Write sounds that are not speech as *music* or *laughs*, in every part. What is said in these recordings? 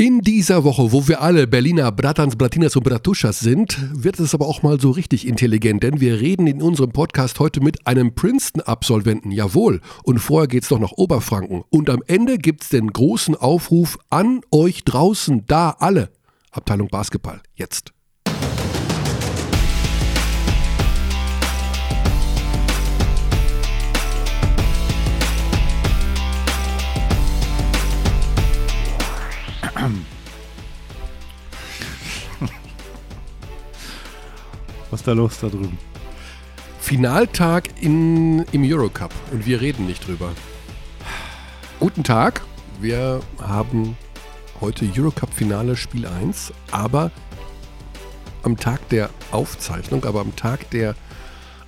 In dieser Woche, wo wir alle Berliner Bratans, Bratinas und Bratuschas sind, wird es aber auch mal so richtig intelligent, denn wir reden in unserem Podcast heute mit einem Princeton-Absolventen, jawohl. Und vorher geht's noch nach Oberfranken. Und am Ende gibt's den großen Aufruf an euch draußen, da alle. Abteilung Basketball, jetzt. Was ist da los da drüben? Finaltag in, im Eurocup und wir reden nicht drüber. Guten Tag, wir haben heute Eurocup-Finale Spiel 1, aber am Tag der Aufzeichnung, aber am Tag der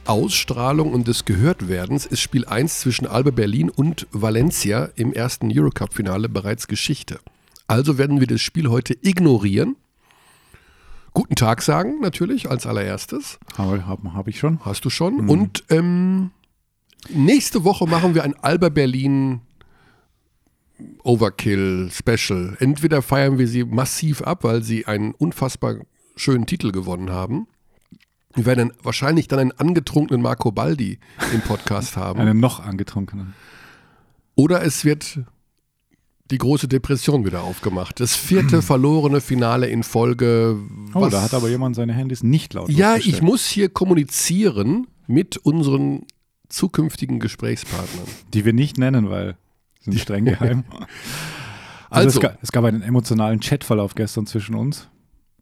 Ausstrahlung und des Gehörtwerdens ist Spiel 1 zwischen Alba Berlin und Valencia im ersten Eurocup-Finale bereits Geschichte. Also werden wir das Spiel heute ignorieren. Guten Tag sagen, natürlich, als allererstes. Habe hab, hab ich schon. Hast du schon. Mhm. Und ähm, nächste Woche machen wir ein Alba Berlin Overkill Special. Entweder feiern wir sie massiv ab, weil sie einen unfassbar schönen Titel gewonnen haben. Wir werden wahrscheinlich dann einen angetrunkenen Marco Baldi im Podcast *laughs* haben. Einen noch angetrunkenen. Oder es wird die große Depression wieder aufgemacht. Das vierte *clears throat* verlorene Finale in Folge. Oh, da hat aber jemand seine Handys nicht laut. Ja, ich muss hier kommunizieren mit unseren zukünftigen Gesprächspartnern. Die wir nicht nennen, weil sie sind streng geheim. Also, *laughs* also es, gab, es, gab, einen emotionalen Chatverlauf gestern zwischen uns,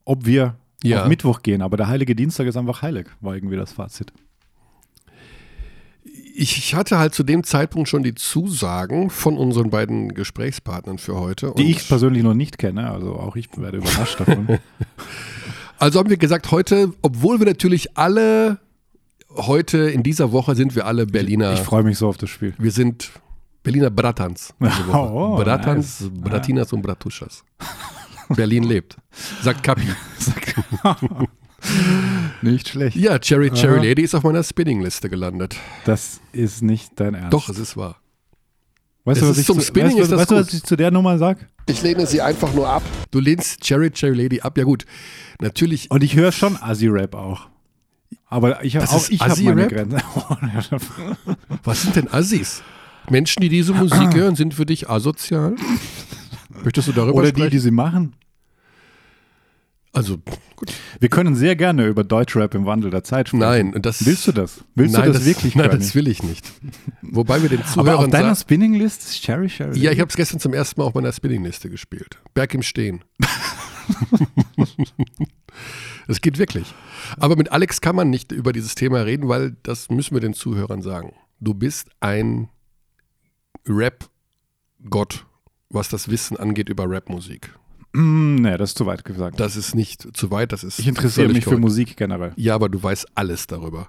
ob wir ja. auf Mittwoch gehen, aber der heilige Dienstag ist einfach heilig, war irgendwie das Fazit ich hatte halt zu dem Zeitpunkt schon die Zusagen von unseren beiden Gesprächspartnern für heute. Die ich persönlich noch nicht kenne, also auch ich werde überrascht davon. *laughs* also haben wir gesagt, heute, obwohl wir natürlich alle, heute in dieser Woche sind wir alle Berliner. Ich, ich freue mich so auf das Spiel. Wir sind Berliner Bratans. Oh, Bratans, nice. Bratinas und Bratuschas. Berlin lebt. Sagt Kapi. *laughs* *laughs* *laughs* Nicht schlecht. Ja, Cherry Cherry Aha. Lady ist auf meiner Spinning-Liste gelandet. Das ist nicht dein Ernst. Doch, es ist wahr. Weißt du, was, ich zu, Spinning weißt, ist weißt, was ich zu der Nummer sage? Ich lehne sie einfach nur ab. Du lehnst Cherry Cherry Lady ab. Ja gut, natürlich. Und ich höre schon Assi-Rap auch. Aber ich, auch ich habe meine Grenzen. *laughs* was sind denn Assis? Menschen, die diese Musik *clears throat* hören, sind für dich asozial? Möchtest du darüber Oder sprechen? die, die sie machen? Also, gut. Wir können sehr gerne über Deutschrap im Wandel der Zeit sprechen. Nein, das. Willst du das? Willst nein, du das, das wirklich? Nein, das will ich nicht. Wobei wir den Zuhörern. *laughs* Aber auf deiner Spinning-List ist Cherry Cherry. Ja, ich habe es gestern zum ersten Mal auf meiner Spinning-Liste gespielt. Berg im Stehen. *laughs* Es geht wirklich. Aber mit Alex kann man nicht über dieses Thema reden, weil das müssen wir den Zuhörern sagen. Du bist ein Rap-Gott, was das Wissen angeht über Rapmusik. Mm, nee, das ist zu weit gesagt. Das ist nicht zu weit, das ist. Ich interessiere mich für Musik generell. Ja, aber du weißt alles darüber.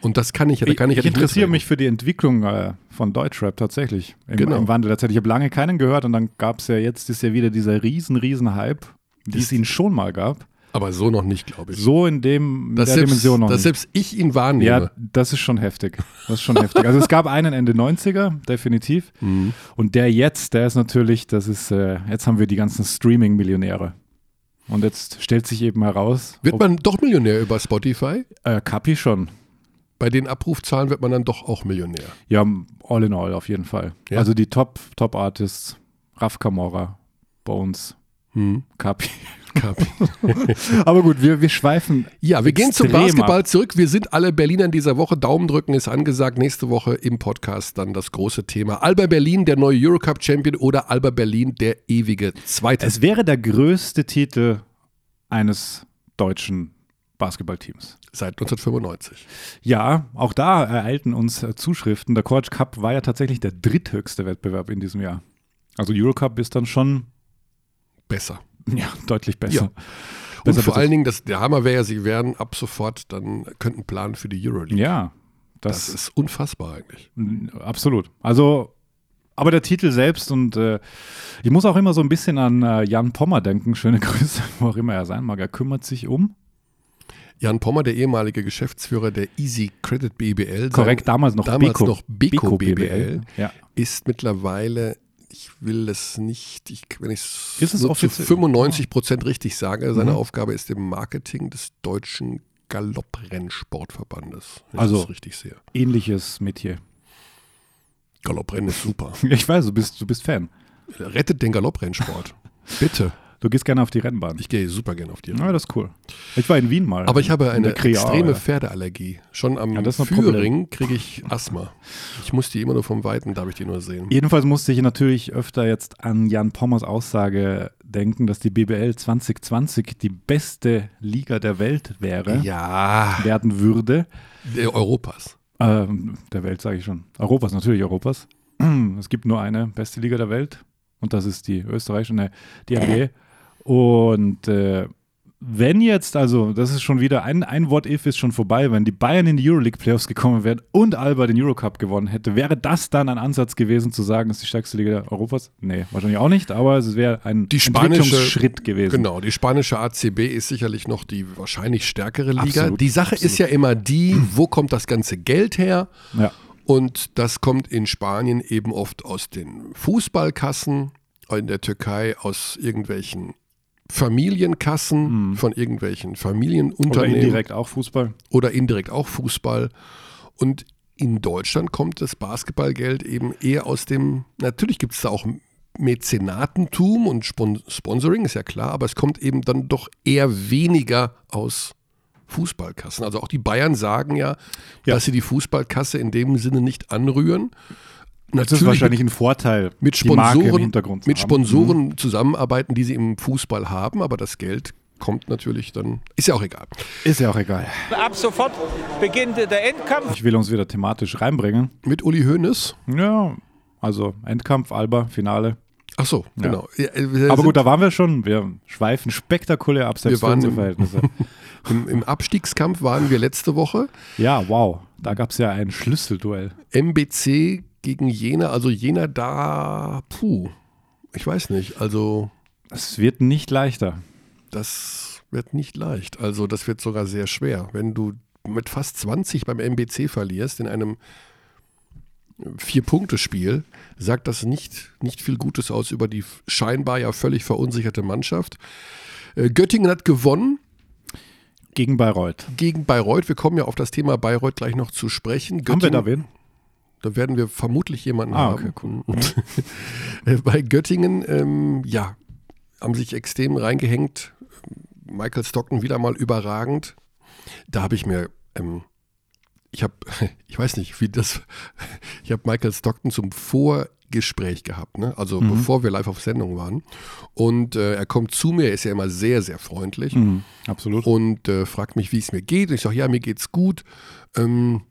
Und das kann ich, da kann ich, ich, ich interessiere mich für die Entwicklung äh, von Deutschrap tatsächlich. Im, genau. im Wandel der Zeit. Ich habe lange keinen gehört und dann gab es ja jetzt ist ja wieder dieser riesen, riesen Hype, wie es ihn schon mal gab. Aber so noch nicht, glaube ich. So in dem das der selbst, Dimension noch dass nicht. selbst ich ihn wahrnehme. Ja, das ist schon heftig. Das ist schon heftig. Also es gab einen Ende 90er, definitiv. Mhm. Und der jetzt, der ist natürlich, das ist, äh, jetzt haben wir die ganzen Streaming-Millionäre. Und jetzt stellt sich eben heraus. Wird man doch Millionär über Spotify? Äh, Kapi schon. Bei den Abrufzahlen wird man dann doch auch Millionär. Ja, all in all auf jeden Fall. Ja. Also die Top, Top Raf Kamora, Bones, hm. Kapi. Kapi. *laughs* Aber gut, wir, wir schweifen. Ja, wir gehen zum Basketball ab. zurück. Wir sind alle Berliner in dieser Woche. Daumen drücken ist angesagt. Nächste Woche im Podcast dann das große Thema. Alba Berlin, der neue Eurocup-Champion oder Alba Berlin, der ewige Zweite. Es wäre der größte Titel eines deutschen Basketballteams. Seit 1995. Ja, auch da ereilten uns Zuschriften. Der Coach Cup war ja tatsächlich der dritthöchste Wettbewerb in diesem Jahr. Also Eurocup ist dann schon besser. *laughs* Ja, deutlich besser. Ja. Und besser, vor besser. allen Dingen, das, der Hammer wäre ja, sie werden ab sofort dann könnten planen für die Euroleague. Ja. Das, das ist unfassbar eigentlich. Absolut. Also aber der Titel selbst und äh, ich muss auch immer so ein bisschen an äh, Jan Pommer denken. Schöne *laughs* Grüße, wo auch immer er sein mag. Er kümmert sich um. Jan Pommer, der ehemalige Geschäftsführer der Easy Credit BBL. Korrekt, damals noch damals Beko, noch Beko, Beko BBL, BBL ja. ist mittlerweile ich will es nicht, ich, wenn ich es zu offiziell? 95 Prozent richtig sage, seine Mhm. Aufgabe ist im Marketing des deutschen Galopprennsportverbandes. Also- richtig sehe. Ähnliches Metier. Galopprennen ist super. *laughs* Ich weiß, du bist, du bist Fan. Rettet den Galopprennsport. Bitte. Du gehst gerne auf die Rennbahn. Ich gehe super gerne auf die Ja, das ist cool. Ich war in Wien mal. Aber ich habe In eine extreme. Pferdeallergie. Schon am Ja. Führing kriege ich Asthma. Ich muss die immer nur vom Weiten, darf ich die nur sehen. Jedenfalls musste ich natürlich öfter jetzt an Jan Pommers Aussage denken, dass die BBL 2020 die beste Liga der Welt wäre, Ja, werden würde. der Europas. Ähm, der Welt sage ich schon. Europas, natürlich Europas. *clears throat* Es gibt nur eine beste Liga der Welt und das ist die österreichische, ne, die *clears throat* NBA. Und äh, wenn jetzt, also das ist schon wieder, ein, ein What-If ist schon vorbei, wenn die Bayern in die Euroleague-Playoffs gekommen wären und Alba den Eurocup gewonnen hätte, wäre das dann ein Ansatz gewesen zu sagen, es ist die stärkste Liga Europas? Nee, wahrscheinlich auch nicht, aber es wäre ein Die spanische- Entwicklungsschritt gewesen. Genau, die spanische ACB ist sicherlich noch die wahrscheinlich stärkere Liga. Absolut, die Sache ist ja immer die, wo kommt das ganze Geld her? Ja. Und das kommt in Spanien eben oft aus den Fußballkassen, in der Türkei aus irgendwelchen Familienkassen von irgendwelchen Oder Familienunternehmen indirekt auch Fußball. oder indirekt auch Fußball. Und in Deutschland kommt das Basketballgeld eben eher aus dem, natürlich gibt es da auch Mäzenatentum und Spon Sponsoring, ist ja klar, aber es kommt eben dann doch eher weniger aus Fußballkassen. Also auch die Bayern sagen ja, Ja. dass sie die Fußballkasse in dem Sinne nicht anrühren. Das ist wahrscheinlich ein Vorteil, mit die Marke im Sponsoren, Hintergrund zu mit haben. Mhm. Sponsoren zusammenarbeiten, die sie im Fußball haben, aber das Geld kommt natürlich dann, ist ja auch egal. Ist ja auch egal. Ab sofort beginnt der Endkampf. Ich will uns wieder thematisch reinbringen. Mit Uli Hoeneß. Ja, also Endkampf, Alba, Finale. Ach so, Ja. genau. Ja, äh, Aber gut, da waren wir schon. Wir schweifen spektakulär ab, selbst Wir waren für unsere im- Verhältnisse. *laughs* im, Im Abstiegskampf waren wir letzte Woche. Ja, wow. Da gab es ja ein Schlüsselduell. MBC gegen Jena. Also Jena da, puh, ich weiß nicht. Also Es wird nicht leichter. das wird nicht leicht. Also das wird sogar sehr schwer. Wenn du mit fast 20 beim MBC verlierst in einem Vier-Punkte-Spiel, sagt das nicht, nicht viel Gutes aus über die scheinbar ja völlig verunsicherte Mannschaft. Äh, Göttingen hat gewonnen Gegen Bayreuth. gegen Bayreuth. Wir kommen ja auf das Thema Bayreuth gleich noch zu sprechen. Haben wir Göttingen- da wen? Da werden wir vermutlich jemanden Ah, haben. okay, Äh, *laughs* Bei Göttingen, ähm, ja, haben sich extrem reingehängt. Michael Stockton wieder mal überragend. Da habe ich mir, ähm, ich habe, *laughs* ich weiß nicht, wie das, *laughs* ich habe Michael Stockton zum Vorgespräch gehabt, ne? also Mhm. bevor wir live auf Sendung waren. Und äh, er kommt zu mir, er ist ja immer sehr, sehr freundlich Mhm, absolut. und äh, fragt mich, wie es mir geht. Und ich sage, ja, mir geht's gut. Ähm,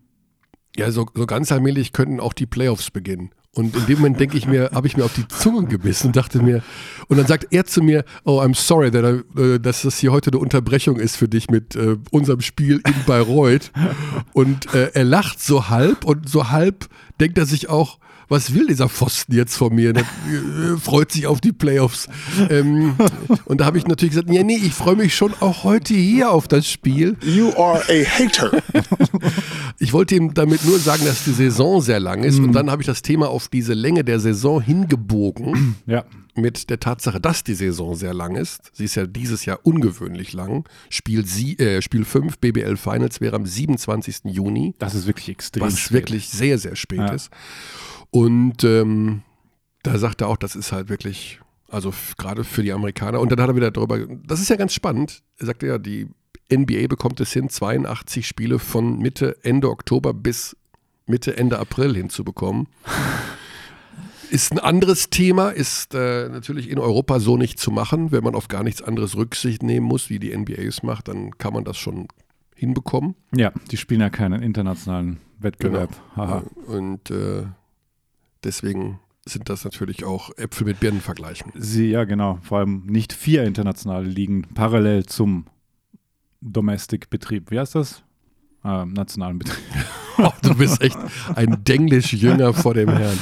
ja, so, so ganz allmählich könnten auch die Playoffs beginnen. Und in dem Moment denke ich mir, habe ich mir auf die Zunge gebissen und dachte mir, und dann sagt er zu mir, oh, I'm sorry, äh, dass das hier heute eine Unterbrechung ist für dich mit äh, unserem Spiel in Bayreuth. Und äh, er lacht so halb und so halb denkt er sich auch, was will dieser Pfosten jetzt von mir? Der, äh, freut sich auf die Playoffs. Ähm, und da habe ich natürlich gesagt, ja, nee, ich freue mich schon auch heute hier auf das Spiel. You are a hater. Ich wollte ihm damit nur sagen, dass die Saison sehr lang ist. Und dann habe ich das Thema auf diese Länge der Saison hingebogen *clears throat* Ja. mit der Tatsache, dass die Saison sehr lang ist. Sie ist ja dieses Jahr ungewöhnlich lang. Spiel, sie, äh, Spiel 5 BBL Finals wäre am 27. Juni, Das ist wirklich extrem was spät. wirklich sehr, sehr spät Ja. ist. Und ähm, da sagt er auch, das ist halt wirklich, also gerade für die Amerikaner. Und dann hat er wieder darüber, das ist ja ganz spannend. Er sagte ja, die NBA bekommt es hin, 82 Spiele von Mitte, Ende Oktober bis Mitte, Ende April hinzubekommen. *laughs* Ist ein anderes Thema, ist äh, natürlich in Europa so nicht zu machen. Wenn man auf gar nichts anderes Rücksicht nehmen muss, wie die NBA es macht, dann kann man das schon hinbekommen. Ja, die spielen ja keinen internationalen Wettbewerb. Genau. Und äh, deswegen sind das natürlich auch Äpfel mit Birnen vergleichen. Sie, ja, genau. Vor allem nicht vier internationale Ligen parallel zum Domestic-Betrieb. Wie heißt das? Ähm, nationalen Betrieb. *laughs* Oh, du bist echt ein Denglisch-Jünger vor dem Herrn.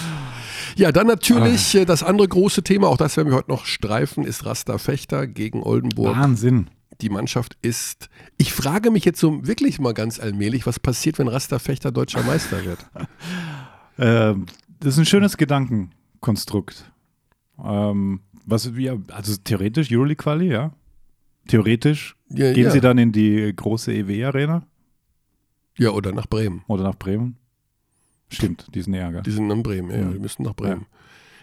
Ja, dann natürlich äh, das andere große Thema, auch das werden wir heute noch streifen, ist Rasta Fechter gegen Oldenburg. Wahnsinn. Die Mannschaft ist, ich frage mich jetzt so wirklich mal ganz allmählich, was passiert, wenn Rasta Fechter deutscher Meister wird? *laughs* Ähm, das ist ein schönes Gedankenkonstrukt. Ähm, was wir, also theoretisch Euroleague-Quali, ja. Theoretisch Ja, gehen ja. sie dann in die große EW-Arena Ja, oder nach Bremen. oder nach Bremen. Stimmt, die sind näher, gell? Die sind in Bremen, ja, Mhm. die müssen nach Bremen.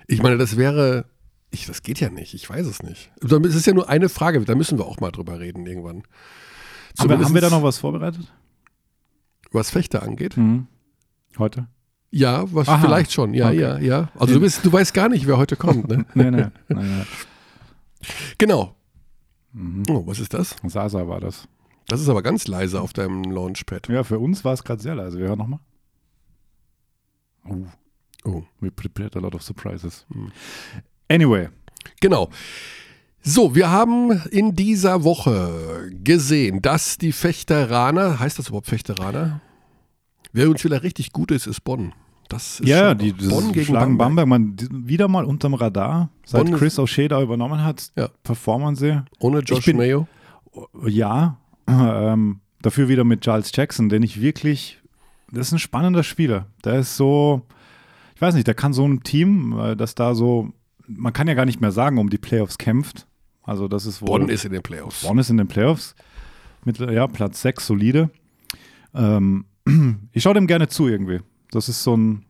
Ich meine, das wäre, ich, das geht ja nicht, ich weiß es nicht. Es ist ja nur eine Frage, da müssen wir auch mal drüber reden irgendwann. Haben wir, haben wir da noch was vorbereitet? Was Fechter angeht? Mhm. Heute? Ja, was Aha. vielleicht schon, ja, Okay. ja, ja. Also du, bist, du weißt gar nicht, wer heute kommt, ne? *laughs* Nee, nee. nee, nee. genau. Mhm. Oh, was ist das? Sasa war das. Das ist aber ganz leise auf deinem Launchpad. Ja, für uns war es gerade sehr leise. Wir hören nochmal. Oh, Oh. we prepared a lot of surprises. Mhm. Anyway, Genau. So, wir haben in dieser Woche gesehen, dass die Fechteraner, heißt das überhaupt Fechteraner? Wer uns wieder richtig gut ist, ist Bonn. Das ist ja, die, Bonn das gegen schlagen Bamberg. Man wieder mal unterm Radar. Seit Bonn Chris O'Shea da übernommen hat, Ja. performen sie. Ohne Josh bin- Mayo. Ja, ähm, dafür wieder mit Charles Jackson, den ich wirklich, das ist ein spannender Spieler. Der ist so, ich weiß nicht, der kann so ein Team, äh, das da so, man kann ja gar nicht mehr sagen, um die Playoffs kämpft. Also das ist wohl, Bonn ist in den Playoffs. Bonn ist in den Playoffs. Mit, ja, Platz 6, solide. Ähm, *clears throat* ich schaue dem gerne zu irgendwie. Das ist so ein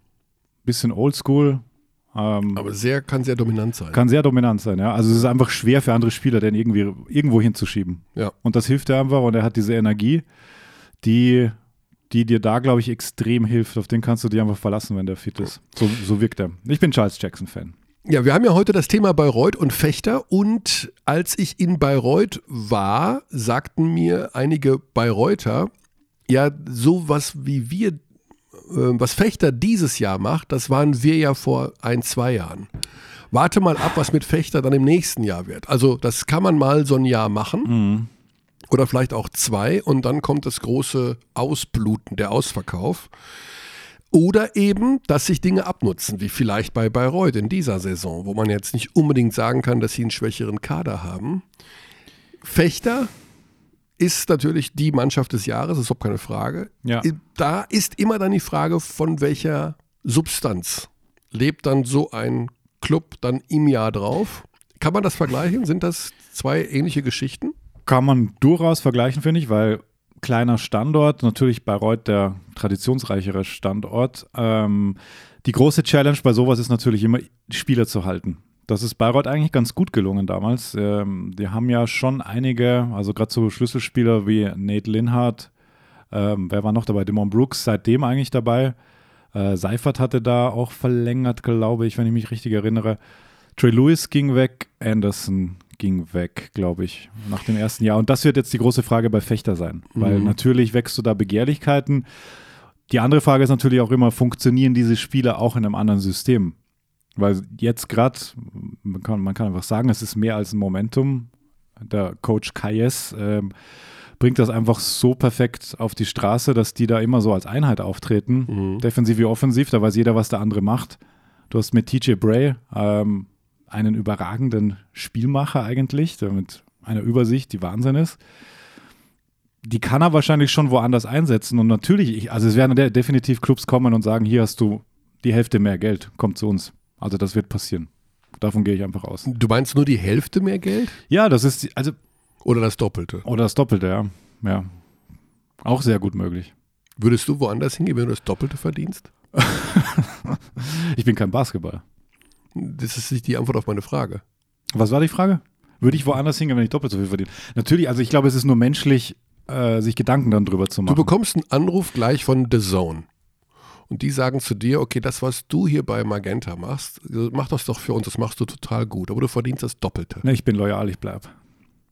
bisschen oldschool. Ähm, Aber sehr, kann sehr dominant sein. kann sehr dominant sein, ja. Also es ist einfach schwer für andere Spieler, den irgendwie irgendwo hinzuschieben. Ja. Und das hilft er einfach und er hat diese Energie, die, die dir da, glaube ich, extrem hilft. Auf den kannst du dich einfach verlassen, wenn der fit ist. So, so wirkt er. Ich bin Charles Jackson-Fan. Ja, wir haben ja heute das Thema Bayreuth und Fechter und als ich in Bayreuth war, sagten mir einige Bayreuther, ja, sowas wie wir, äh, was Fechter dieses Jahr macht, das waren wir ja vor ein, zwei Jahren. Warte mal ab, was mit Fechter dann im nächsten Jahr wird. Also das kann man mal so ein Jahr machen oder vielleicht auch zwei und dann kommt das große Ausbluten, der Ausverkauf. Oder eben, dass sich Dinge abnutzen, wie vielleicht bei Bayreuth in dieser Saison, wo man jetzt nicht unbedingt sagen kann, dass sie einen schwächeren Kader haben. Fechter ist natürlich die Mannschaft des Jahres, ist überhaupt keine Frage. Ja. Da ist immer dann die Frage, von welcher Substanz lebt dann so ein Club dann im Jahr drauf. Kann man das vergleichen? Sind das zwei ähnliche Geschichten? Kann man durchaus vergleichen, finde ich, weil kleiner Standort, natürlich Bayreuth der traditionsreichere Standort. Ähm, die große Challenge bei sowas ist natürlich immer, die Spieler zu halten. Das ist Bayreuth eigentlich ganz gut gelungen damals. Ähm, die haben ja schon einige, also gerade so Schlüsselspieler wie Nate Linhardt, ähm, wer war noch dabei? Demon Brooks, seitdem eigentlich dabei. Äh, Seifert hatte da auch verlängert, glaube ich, wenn ich mich richtig erinnere. Trey Lewis ging weg, Anderson ging weg, glaube ich, nach dem ersten Jahr. Und das wird jetzt die große Frage bei Fechter sein, weil Mhm. natürlich wächst du da Begehrlichkeiten. Die andere Frage ist natürlich auch immer, funktionieren diese Spiele auch in einem anderen System? Weil jetzt gerade, man kann, man kann einfach sagen, es ist mehr als ein Momentum. Der Coach Kayes ähm, bringt das einfach so perfekt auf die Straße, dass die da immer so als Einheit auftreten. Mhm. Defensiv wie offensiv, da weiß jeder, was der andere macht. Du hast mit TJ Bray ähm, einen überragenden Spielmacher eigentlich, der mit einer Übersicht, die Wahnsinn ist. Die kann er wahrscheinlich schon woanders einsetzen und natürlich, ich, also es werden de definitiv Clubs kommen und sagen, hier hast du die Hälfte mehr Geld, kommt zu uns. Also das wird passieren. Davon gehe ich einfach aus. Du meinst nur die Hälfte mehr Geld? Ja, das ist, die- also, Oder das Doppelte? oder das Doppelte, ja. Ja. Auch sehr gut möglich. Würdest du woanders hingehen, wenn du das Doppelte verdienst? *laughs* Ich bin kein Basketball. Das ist nicht die Antwort auf meine Frage. Was war die Frage? Würde ich woanders hingehen, wenn ich doppelt so viel verdiene? Natürlich, also ich glaube, es ist nur menschlich, äh, sich Gedanken dann drüber zu Du machen. bekommst einen Anruf gleich von The Zone. Und die sagen zu dir, okay, das, was du hier bei Magenta machst, mach das doch für uns, das machst du total gut. Aber du verdienst das Doppelte. Ne, ich bin loyal, ich bleib.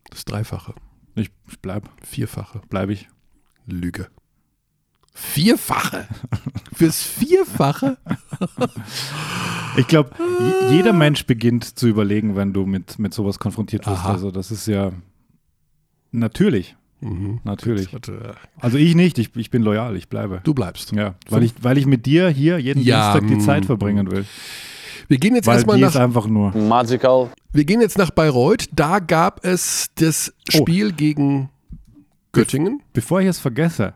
Das Dreifache, Ich, bleib, Vierfache, bleib ich. Lüge. Vierfache? Fürs Vierfache? Ich glaube, jeder Mensch beginnt zu überlegen, wenn du mit, mit sowas konfrontiert wirst. Also das ist ja natürlich, Mhm. natürlich. Warte, Also ich nicht, ich, ich bin loyal, ich bleibe. Du bleibst. Ja, weil ich, weil ich mit dir hier jeden Ja, Dienstag die mm, Zeit verbringen will. Wir gehen jetzt Weil erstmal ist nach, einfach nur. Magical. wir gehen jetzt nach Bayreuth. Da gab es das Oh. Spiel gegen Göttingen. Bevor ich es vergesse,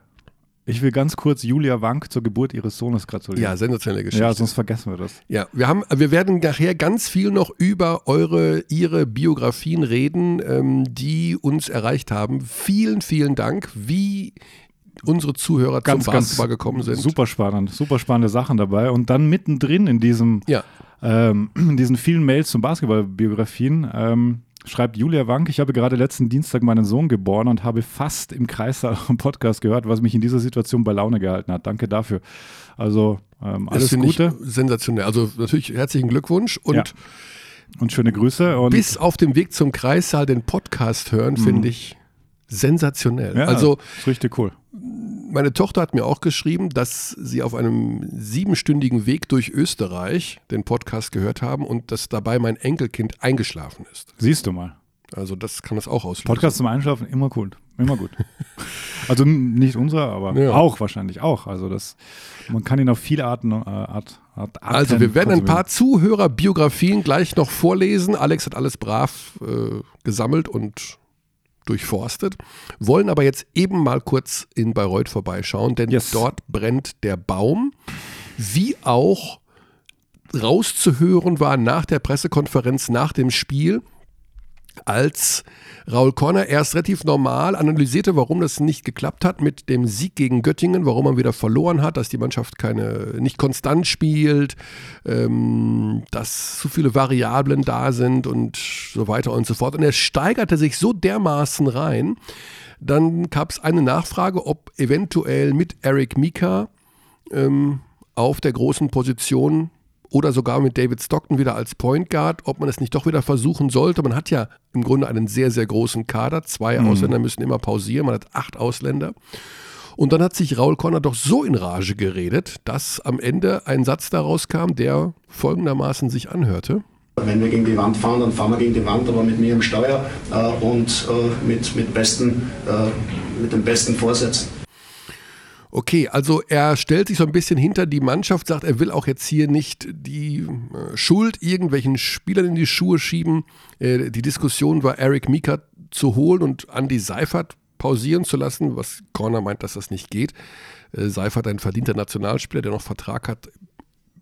Ich will ganz kurz Julia Wank zur Geburt ihres Sohnes gratulieren. Ja, sensationelle Geschichte. Ja, sonst vergessen wir das. Ja, wir haben, wir werden nachher ganz viel noch über eure, ihre Biografien reden, ähm, die uns erreicht haben. Vielen, vielen Dank, wie unsere Zuhörer Ganz, zum ganz Basketball gekommen sind. Super spannend, super spannende Sachen dabei. Und dann mittendrin in diesem, Ja, ähm, *clears throat* in diesen vielen Mails zum Basketballbiografien ähm, schreibt Julia Wank, ich habe gerade letzten Dienstag meinen Sohn geboren und habe fast im Kreis am *laughs* Podcast gehört, was mich in dieser Situation bei Laune gehalten hat. Danke dafür. Also ähm, alles Gute sensationell. Also natürlich herzlichen Glückwunsch und Ja. und schöne Grüße. Und bis auf dem Weg zum Kreissaal den Podcast hören, finde ich sensationell. Mhm. ja, Also ist richtig cool. Meine Tochter hat mir auch geschrieben, dass sie auf einem siebenstündigen Weg durch Österreich den Podcast gehört haben und dass dabei mein Enkelkind eingeschlafen ist. Siehst du mal. Also das kann das auch auslösen. Podcast zum Einschlafen, immer cool. Immer gut. *laughs* also nicht unser, aber Ja. auch wahrscheinlich auch. Also das, man kann ihn auf viele Arten, äh, Art, Art, Arten Also wir werden ein paar Zuhörerbiografien gleich noch vorlesen. Alex hat alles brav äh, gesammelt und durchforstet, wollen aber jetzt eben mal kurz in Bayreuth vorbeischauen, denn Yes. dort brennt der Baum, wie auch rauszuhören war nach der Pressekonferenz, nach dem Spiel, als Raul Korner erst relativ normal analysierte, warum das nicht geklappt hat mit dem Sieg gegen Göttingen, warum man wieder verloren hat, dass die Mannschaft keine, nicht konstant spielt, ähm, dass zu viele Variablen da sind und so weiter und so fort. Und er steigerte sich so dermaßen rein, dann gab es eine Nachfrage, ob eventuell mit Eric Mika ähm, auf der großen Position oder sogar mit David Stockton wieder als Point Guard, ob man es nicht doch wieder versuchen sollte. Man hat ja im Grunde einen sehr, sehr großen Kader. Zwei Ausländer müssen immer pausieren. Man hat acht Ausländer. Und dann hat sich Raul Conner doch so in Rage geredet, dass am Ende ein Satz daraus kam, der folgendermaßen sich anhörte. Wenn wir gegen die Wand fahren, dann fahren wir gegen die Wand, aber mit mir im Steuer äh, und äh, mit, mit, besten, äh, mit den besten Vorsätzen. Okay, also er stellt sich so ein bisschen hinter die Mannschaft, sagt, er will auch jetzt hier nicht die äh, Schuld irgendwelchen Spielern in die Schuhe schieben. Äh, die Diskussion war, Eric Mika zu holen und Andy Seifert pausieren zu lassen, was Corner meint, dass das nicht geht. Äh, Seifert ein verdienter Nationalspieler, der noch Vertrag hat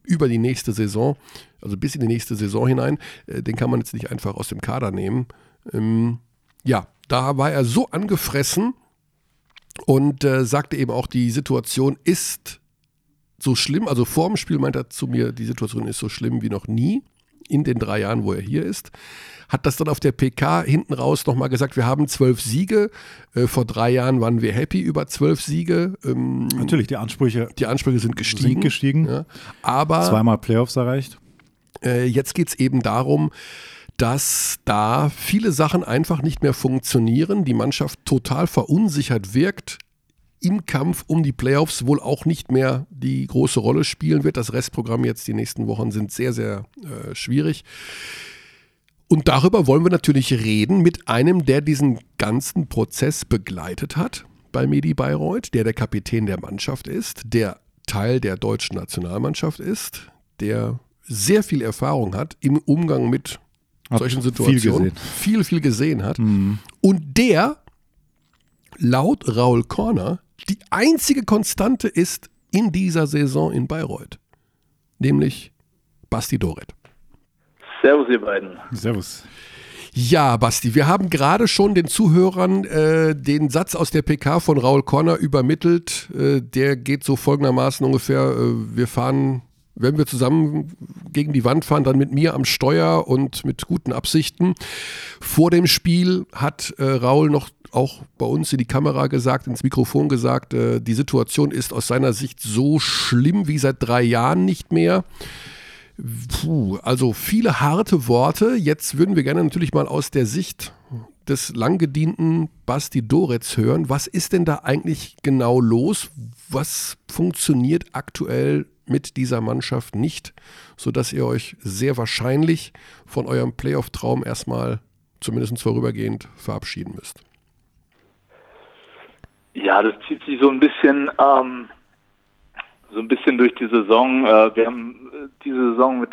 über die nächste Saison, also bis in die nächste Saison hinein. Den kann man jetzt nicht einfach aus dem Kader nehmen. Ähm, ja, da war er so angefressen, und äh, sagte eben auch, die Situation ist so schlimm. Also vor dem Spiel meint er zu mir, die Situation ist so schlimm wie noch nie in den drei Jahren, wo er hier ist. Hat das dann auf der PK hinten raus nochmal gesagt, wir haben zwölf Siege. Äh, vor drei Jahren waren wir happy über zwölf Siege. Ähm, Natürlich, die Ansprüche die Ansprüche sind gestiegen. sind gestiegen. Ja. Aber Zweimal Playoffs erreicht. äh, jetzt geht es eben darum, dass da viele Sachen einfach nicht mehr funktionieren, die Mannschaft total verunsichert wirkt, im Kampf um die Playoffs wohl auch nicht mehr die große Rolle spielen wird. Das Restprogramm jetzt die nächsten Wochen sind sehr, sehr äh, schwierig. Und darüber wollen wir natürlich reden mit einem, der diesen ganzen Prozess begleitet hat bei Medi Bayreuth, der der Kapitän der Mannschaft ist, der Teil der deutschen Nationalmannschaft ist, der sehr viel Erfahrung hat im Umgang mit solchen viel Situationen, gesehen. viel, viel gesehen hat. Und der, laut Raul Korner, die einzige Konstante ist in dieser Saison in Bayreuth. Nämlich Basti Doret. Servus, ihr beiden. Servus. Ja, Basti, wir haben gerade schon den Zuhörern äh, den Satz aus der PK von Raul Korner übermittelt. Äh, der geht so folgendermaßen ungefähr, äh, wir fahren, wenn wir zusammen gegen die Wand fahren, dann mit mir am Steuer und mit guten Absichten. Vor dem Spiel hat äh, Raul noch auch bei uns in die Kamera gesagt, ins Mikrofon gesagt, äh, die Situation ist aus seiner Sicht so schlimm wie seit drei Jahren nicht mehr. Puh, also viele harte Worte. Jetzt würden wir gerne natürlich mal aus der Sicht des langgedienten Basti Doretz hören. Was ist denn da eigentlich genau los? Was funktioniert aktuell mit dieser Mannschaft nicht, sodass ihr euch sehr wahrscheinlich von eurem Playoff-Traum erstmal zumindest vorübergehend verabschieden müsst? Ja, das zieht sich so ein bisschen, ähm, so ein bisschen durch die Saison. Äh, wir haben äh, diese Saison mit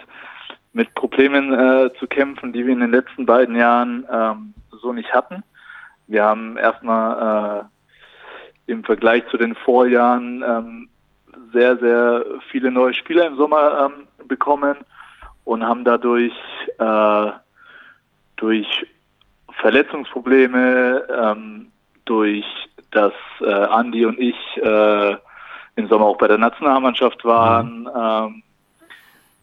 mit Problemen äh, zu kämpfen, die wir in den letzten beiden Jahren ähm, so nicht hatten. Wir haben erstmal im Vergleich zu den Vorjahren ähm, sehr, sehr viele neue Spieler im Sommer ähm, bekommen und haben dadurch äh, durch Verletzungsprobleme, ähm, durch das äh, Andi und ich äh, im Sommer auch bei der Nationalmannschaft waren, ähm,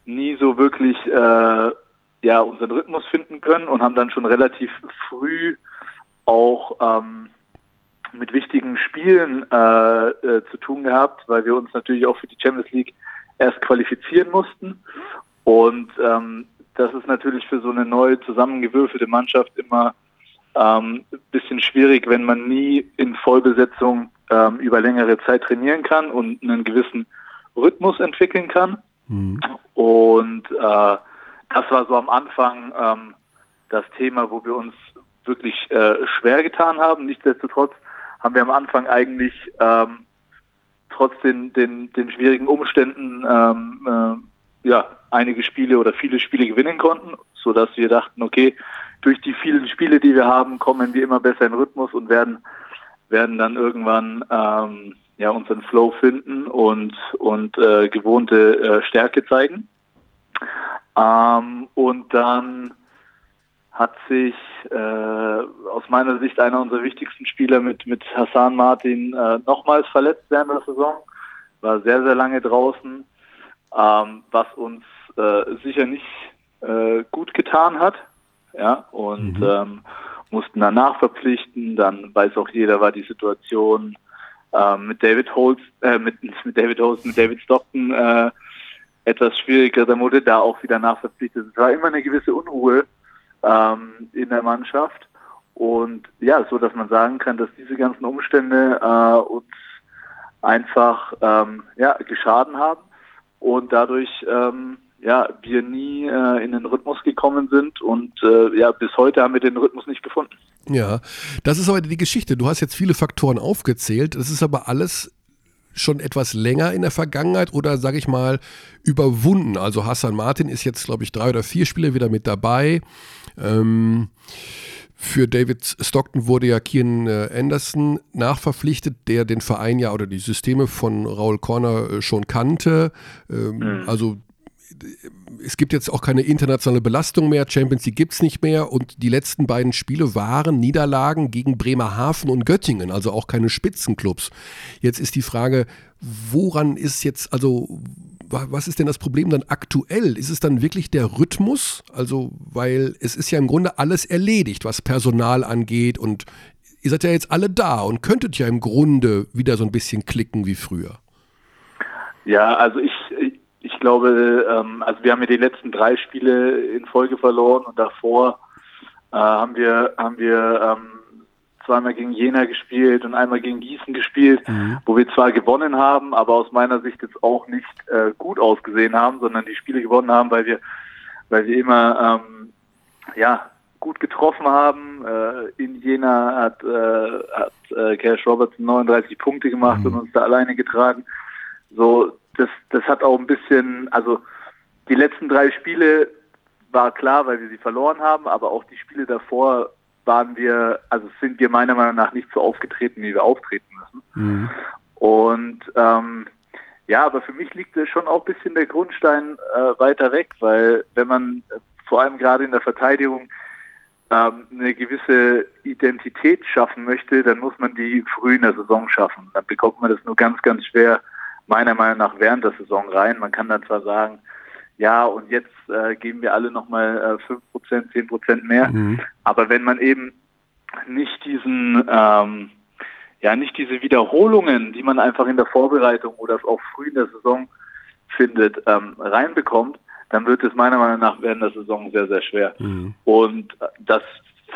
nie so wirklich äh, ja unseren Rhythmus finden können und haben dann schon relativ früh auch ähm, mit wichtigen Spielen äh, äh, zu tun gehabt, weil wir uns natürlich auch für die Champions League erst qualifizieren mussten. Und ähm, das ist natürlich für so eine neu zusammengewürfelte Mannschaft immer ähm, bisschen schwierig, wenn man nie in Vollbesetzung ähm, über längere Zeit trainieren kann und einen gewissen Rhythmus entwickeln kann. Mhm. Und äh, das war so am Anfang ähm, das Thema, wo wir uns wirklich äh, schwer getan haben. Nichtsdestotrotz haben wir am Anfang eigentlich ähm, trotz den, den, den schwierigen Umständen ähm, äh, ja, einige Spiele oder viele Spiele gewinnen konnten, sodass wir dachten, okay, durch die vielen Spiele, die wir haben, kommen wir immer besser in Rhythmus und werden, werden dann irgendwann ähm, ja, unseren Flow finden und, und äh, gewohnte äh, Stärke zeigen. Ähm, und dann hat sich äh, aus meiner Sicht einer unserer wichtigsten Spieler mit, mit Hassan Martin äh, nochmals verletzt während der Saison. War sehr, sehr lange draußen, ähm, was uns äh, sicher nicht äh, gut getan hat. Ja, und mhm. ähm, mussten danach verpflichten. Dann weiß auch jeder, war die Situation ähm, mit David Holz, äh, mit, mit David Holz, mit David Stockton äh, etwas schwieriger. Da wurde da auch wieder nachverpflichtet. Es war immer eine gewisse Unruhe ähm, in der Mannschaft. Und ja, so dass man sagen kann, dass diese ganzen Umstände äh, uns einfach ähm, ja, geschaden haben und dadurch ähm, ja, wir nie äh, in den Rhythmus gekommen sind und äh, ja, bis heute haben wir den Rhythmus nicht gefunden. Ja, das ist aber die Geschichte. Du hast jetzt viele Faktoren aufgezählt. Das ist aber alles schon etwas länger in der Vergangenheit oder sage ich mal überwunden. Also Hassan Martin ist jetzt, glaube ich, drei oder vier Spiele wieder mit dabei. Ähm, für David Stockton wurde ja Kian äh, Anderson nachverpflichtet, der den Verein ja oder die Systeme von Raul Corner äh, schon kannte. Ähm, mhm. Also es gibt jetzt auch keine internationale Belastung mehr, Champions League gibt es nicht mehr und die letzten beiden Spiele waren Niederlagen gegen Bremerhaven und Göttingen, also auch keine Spitzenclubs. Jetzt ist die Frage, woran ist jetzt, also was ist denn das Problem dann aktuell? Ist es dann wirklich der Rhythmus? Also, weil es ist ja im Grunde alles erledigt, was Personal angeht und ihr seid ja jetzt alle da und könntet ja im Grunde wieder so ein bisschen klicken wie früher. Ja, also ich, glaube, ähm, also wir haben ja die letzten drei Spiele in Folge verloren und davor äh, haben wir haben wir ähm, zweimal gegen Jena gespielt und einmal gegen Gießen gespielt, mhm. wo wir zwar gewonnen haben, aber aus meiner Sicht jetzt auch nicht äh, gut ausgesehen haben, sondern die Spiele gewonnen haben, weil wir weil wir immer ähm, ja gut getroffen haben. Äh, in Jena hat, äh, hat äh, Cash Roberts 39 Punkte gemacht mhm. und uns da alleine getragen. So, das, das hat auch ein bisschen, also die letzten drei Spiele war klar, weil wir sie verloren haben, aber auch die Spiele davor waren wir, also sind wir meiner Meinung nach nicht so aufgetreten, wie wir auftreten müssen. Mhm. Und ähm, ja, aber für mich liegt schon auch ein bisschen der Grundstein äh, weiter weg, weil wenn man äh, vor allem gerade in der Verteidigung ähm, eine gewisse Identität schaffen möchte, dann muss man die früh in der Saison schaffen. Dann bekommt man das nur ganz, ganz schwer meiner Meinung nach während der Saison rein. Man kann dann zwar sagen, ja, und jetzt äh, geben wir alle nochmal äh, 5%, 10% mehr. Mhm. Aber wenn man eben nicht diesen, ähm, ja, nicht diese Wiederholungen, die man einfach in der Vorbereitung oder auch früh in der Saison findet, ähm, reinbekommt, dann wird es meiner Meinung nach während der Saison sehr, sehr schwer. Mhm. Und das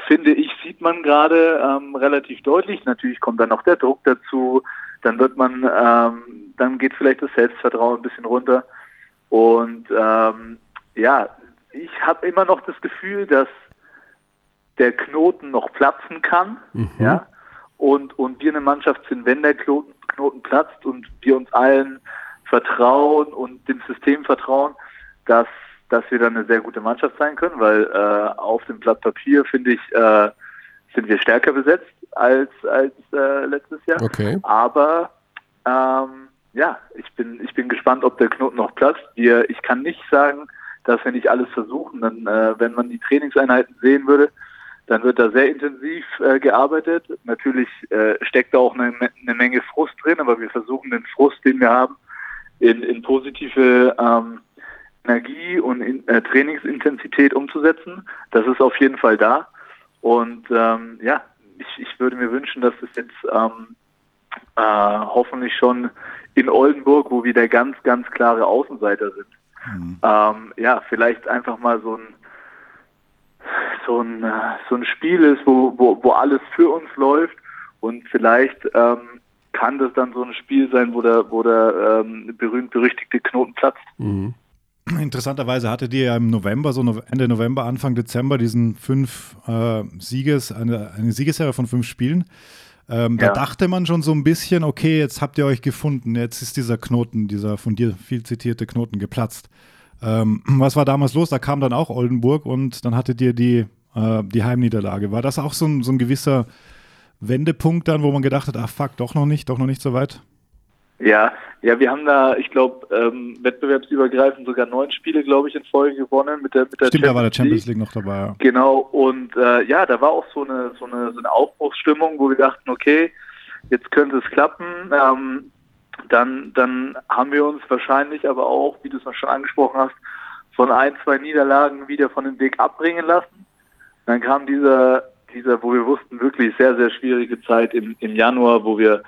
finde ich, sieht man gerade ähm, relativ deutlich. Natürlich kommt dann noch der Druck dazu, dann wird man, ähm, dann geht vielleicht das Selbstvertrauen ein bisschen runter. Und ähm, ja, ich habe immer noch das Gefühl, dass der Knoten noch platzen kann, mhm. ja, und, und wir eine Mannschaft sind, wenn der Knoten, Knoten platzt und wir uns allen vertrauen und dem System vertrauen, dass, dass wir dann eine sehr gute Mannschaft sein können, weil äh, auf dem Blatt Papier finde ich, äh, sind wir stärker besetzt als, als äh, letztes Jahr. Okay. Aber ähm, ja, ich bin, ich bin gespannt, ob der Knoten noch platzt. Wir, ich kann nicht sagen, dass wir nicht alles versuchen. Dann, äh, wenn man die Trainingseinheiten sehen würde, dann wird da sehr intensiv äh, gearbeitet. Natürlich äh, steckt da auch eine, eine, Menge Frust drin, aber wir versuchen den Frust, den wir haben, in, in positive ähm, Energie und in, äh, Trainingsintensität umzusetzen. Das ist auf jeden Fall da. Und ähm, ja, ich, ich würde mir wünschen, dass es jetzt ähm, äh, hoffentlich schon in Oldenburg, wo wir der ganz, ganz klare Außenseiter sind, mhm. ähm, ja, vielleicht einfach mal so ein so ein, äh, so ein Spiel ist, wo, wo, wo alles für uns läuft und vielleicht ähm, kann das dann so ein Spiel sein, wo der, wo der ähm, berühmt-berüchtigte Knoten platzt. Mhm. Interessanterweise hattet ihr ja im November, so Ende November, Anfang Dezember, diesen fünf äh, Sieges, eine, eine Siegesserie von fünf Spielen. Ähm, ja. Da dachte man schon so ein bisschen, okay, jetzt habt ihr euch gefunden, jetzt ist dieser Knoten, dieser von dir viel zitierte Knoten geplatzt. Ähm, *clears throat* was war damals los? Da kam dann auch Oldenburg und dann hattet ihr die, äh, die Heimniederlage. War das auch so ein, so ein gewisser Wendepunkt dann, wo man gedacht hat, ach fuck, doch noch nicht, doch noch nicht so weit? Ja, ja, wir haben da, ich glaube, ähm, wettbewerbsübergreifend sogar neun Spiele, glaube ich, in Folge gewonnen mit der mit der Stimmt, Champions da war der Champions League, League noch dabei. Ja. Genau, und äh, ja, da war auch so eine so eine so eine Aufbruchsstimmung, wo wir dachten, okay, jetzt könnte es klappen. Ähm, dann dann haben wir uns wahrscheinlich aber auch, wie du es schon angesprochen hast, von ein, zwei Niederlagen wieder von dem Weg abbringen lassen. Dann kam dieser dieser, wo wir wussten, wirklich sehr, sehr schwierige Zeit im, im Januar, wo wir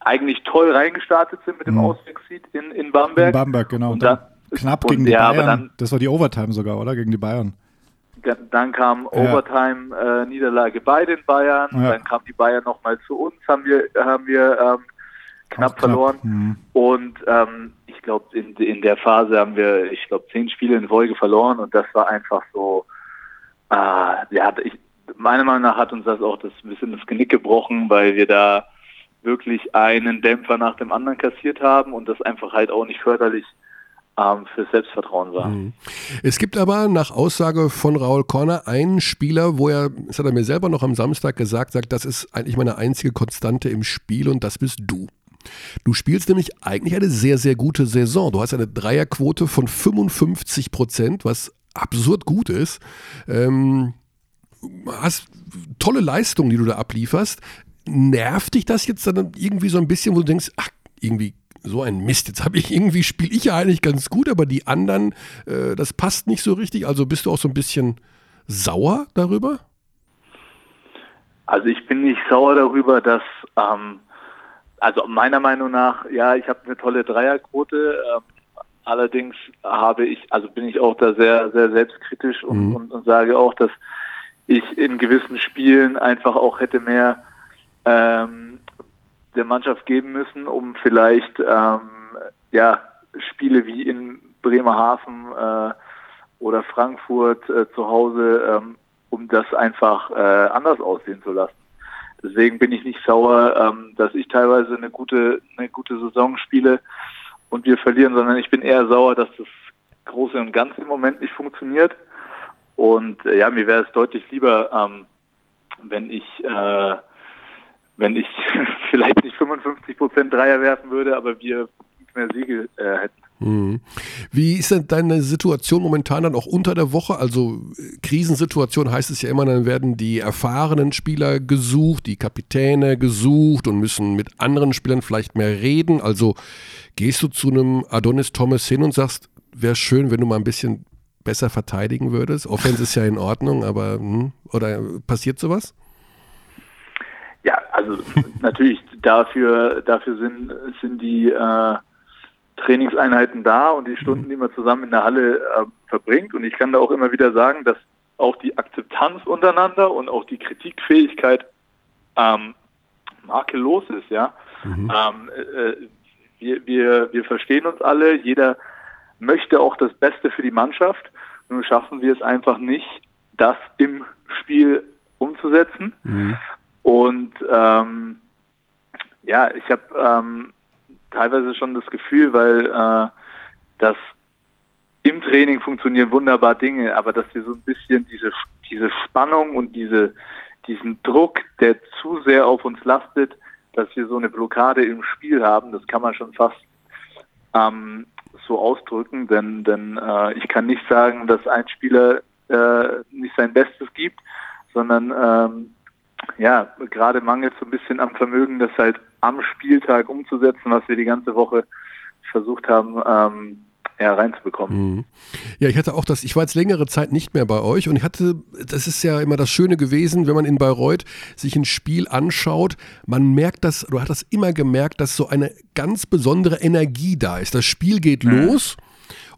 eigentlich toll reingestartet sind mit dem mhm. Auswegssieg in, in Bamberg. In Bamberg, genau. Und dann, knapp und, gegen die ja, Bayern. Dann, das war die Overtime sogar, oder? Gegen die Bayern. Dann kam Overtime-Niederlage äh, bei den Bayern. Ja. Dann kam die Bayern nochmal zu uns, haben wir, haben wir ähm, knapp, knapp verloren. Mhm. Und ähm, ich glaube, in, in der Phase haben wir, ich glaube, zehn Spiele in Folge verloren und das war einfach so, äh, ja, ich, meiner Meinung nach hat uns das auch das ein bisschen das Genick gebrochen, weil wir da wirklich einen Dämpfer nach dem anderen kassiert haben und das einfach halt auch nicht förderlich ähm, für Selbstvertrauen war. Mhm. Es gibt aber nach Aussage von Raul Korner einen Spieler, wo er, das hat er mir selber noch am Samstag gesagt, sagt, das ist eigentlich meine einzige Konstante im Spiel und das bist du. Du spielst nämlich eigentlich eine sehr, sehr gute Saison. Du hast eine Dreierquote von 55 Prozent, was absurd gut ist. Ähm, hast tolle Leistungen, die du da ablieferst nervt dich das jetzt dann irgendwie so ein bisschen, wo du denkst, ach, irgendwie so ein Mist, jetzt habe ich irgendwie, spiele ich ja eigentlich ganz gut, aber die anderen, äh, das passt nicht so richtig. Also bist du auch so ein bisschen sauer darüber? Also ich bin nicht sauer darüber, dass, ähm, also meiner Meinung nach, ja, ich habe eine tolle Dreierquote. Ähm, allerdings habe ich, also bin ich auch da sehr, sehr selbstkritisch und, mhm. und, und sage auch, dass ich in gewissen Spielen einfach auch hätte mehr ähm, der Mannschaft geben müssen, um vielleicht ähm, ja, Spiele wie in Bremerhaven äh, oder Frankfurt äh, zu Hause, ähm, um das einfach äh, anders aussehen zu lassen. Deswegen bin ich nicht sauer, ähm, dass ich teilweise eine gute, eine gute Saison spiele und wir verlieren, sondern ich bin eher sauer, dass das Große und Ganze im Moment nicht funktioniert. Und äh, ja, mir wäre es deutlich lieber, ähm, wenn ich äh, wenn ich *laughs* vielleicht nicht 55 Prozent Dreier werfen würde, aber wir mehr Siege äh, hätten. Mhm. Wie ist denn deine Situation momentan dann auch unter der Woche? Also Krisensituation heißt es ja immer, dann werden die erfahrenen Spieler gesucht, die Kapitäne gesucht und müssen mit anderen Spielern vielleicht mehr reden. Also gehst du zu einem Adonis Thomas hin und sagst, wäre schön, wenn du mal ein bisschen besser verteidigen würdest. Offense ist ja in Ordnung, aber hm, oder passiert sowas? Ja, also *laughs* natürlich dafür, dafür sind, sind die äh, Trainingseinheiten da und die Stunden, die man zusammen in der Halle äh, verbringt. Und ich kann da auch immer wieder sagen, dass auch die Akzeptanz untereinander und auch die Kritikfähigkeit ähm, makellos ist, ja. Mhm. Ähm, äh, wir, wir, wir verstehen uns alle, jeder möchte auch das Beste für die Mannschaft. Nun schaffen wir es einfach nicht, das im Spiel umzusetzen. Mhm. Und ähm, ja, ich habe ähm, teilweise schon das Gefühl, weil äh, das im Training funktionieren wunderbar Dinge, aber dass wir so ein bisschen diese diese Spannung und diese diesen Druck, der zu sehr auf uns lastet, dass wir so eine Blockade im Spiel haben, das kann man schon fast ähm, so ausdrücken, denn, denn äh, ich kann nicht sagen, dass ein Spieler äh, nicht sein Bestes gibt, sondern ähm, ja, gerade mangelt so ein bisschen am Vermögen, das halt am Spieltag umzusetzen, was wir die ganze Woche versucht haben, ähm, ja, reinzubekommen. Mhm. Ja, ich hatte auch das, ich war jetzt längere Zeit nicht mehr bei euch und ich hatte, das ist ja immer das Schöne gewesen, wenn man in Bayreuth sich ein Spiel anschaut, man merkt das, du hast das immer gemerkt, dass so eine ganz besondere Energie da ist. Das Spiel geht mhm. los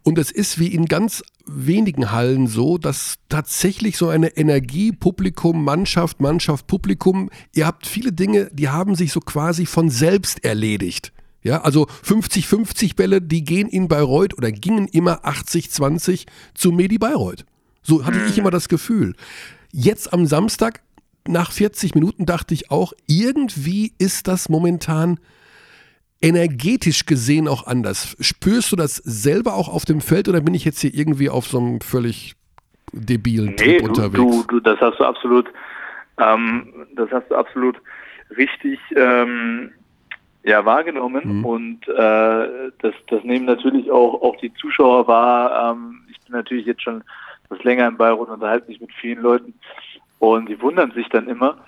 und es ist wie in ganz wenigen Hallen so, dass tatsächlich so eine Energie, Publikum, Mannschaft, Mannschaft, Publikum, ihr habt viele Dinge, die haben sich so quasi von selbst erledigt. Ja, also 50-50 Bälle, die gehen in Bayreuth oder gingen immer 80-20 zu Medi Bayreuth. So hatte ich mhm. immer das Gefühl. Jetzt am Samstag nach 40 Minuten dachte ich auch, irgendwie ist das momentan energetisch gesehen auch anders. Spürst du das selber auch auf dem Feld oder bin ich jetzt hier irgendwie auf so einem völlig debilen nee, Trip unterwegs? Du, du, das hast du absolut, ähm, das hast du absolut richtig ähm, ja, wahrgenommen mhm. und äh, das, das nehmen natürlich auch, auch die Zuschauer wahr. Ähm, ich bin natürlich jetzt schon was länger in Bayreuth und unterhalte mich mit vielen Leuten und die wundern sich dann immer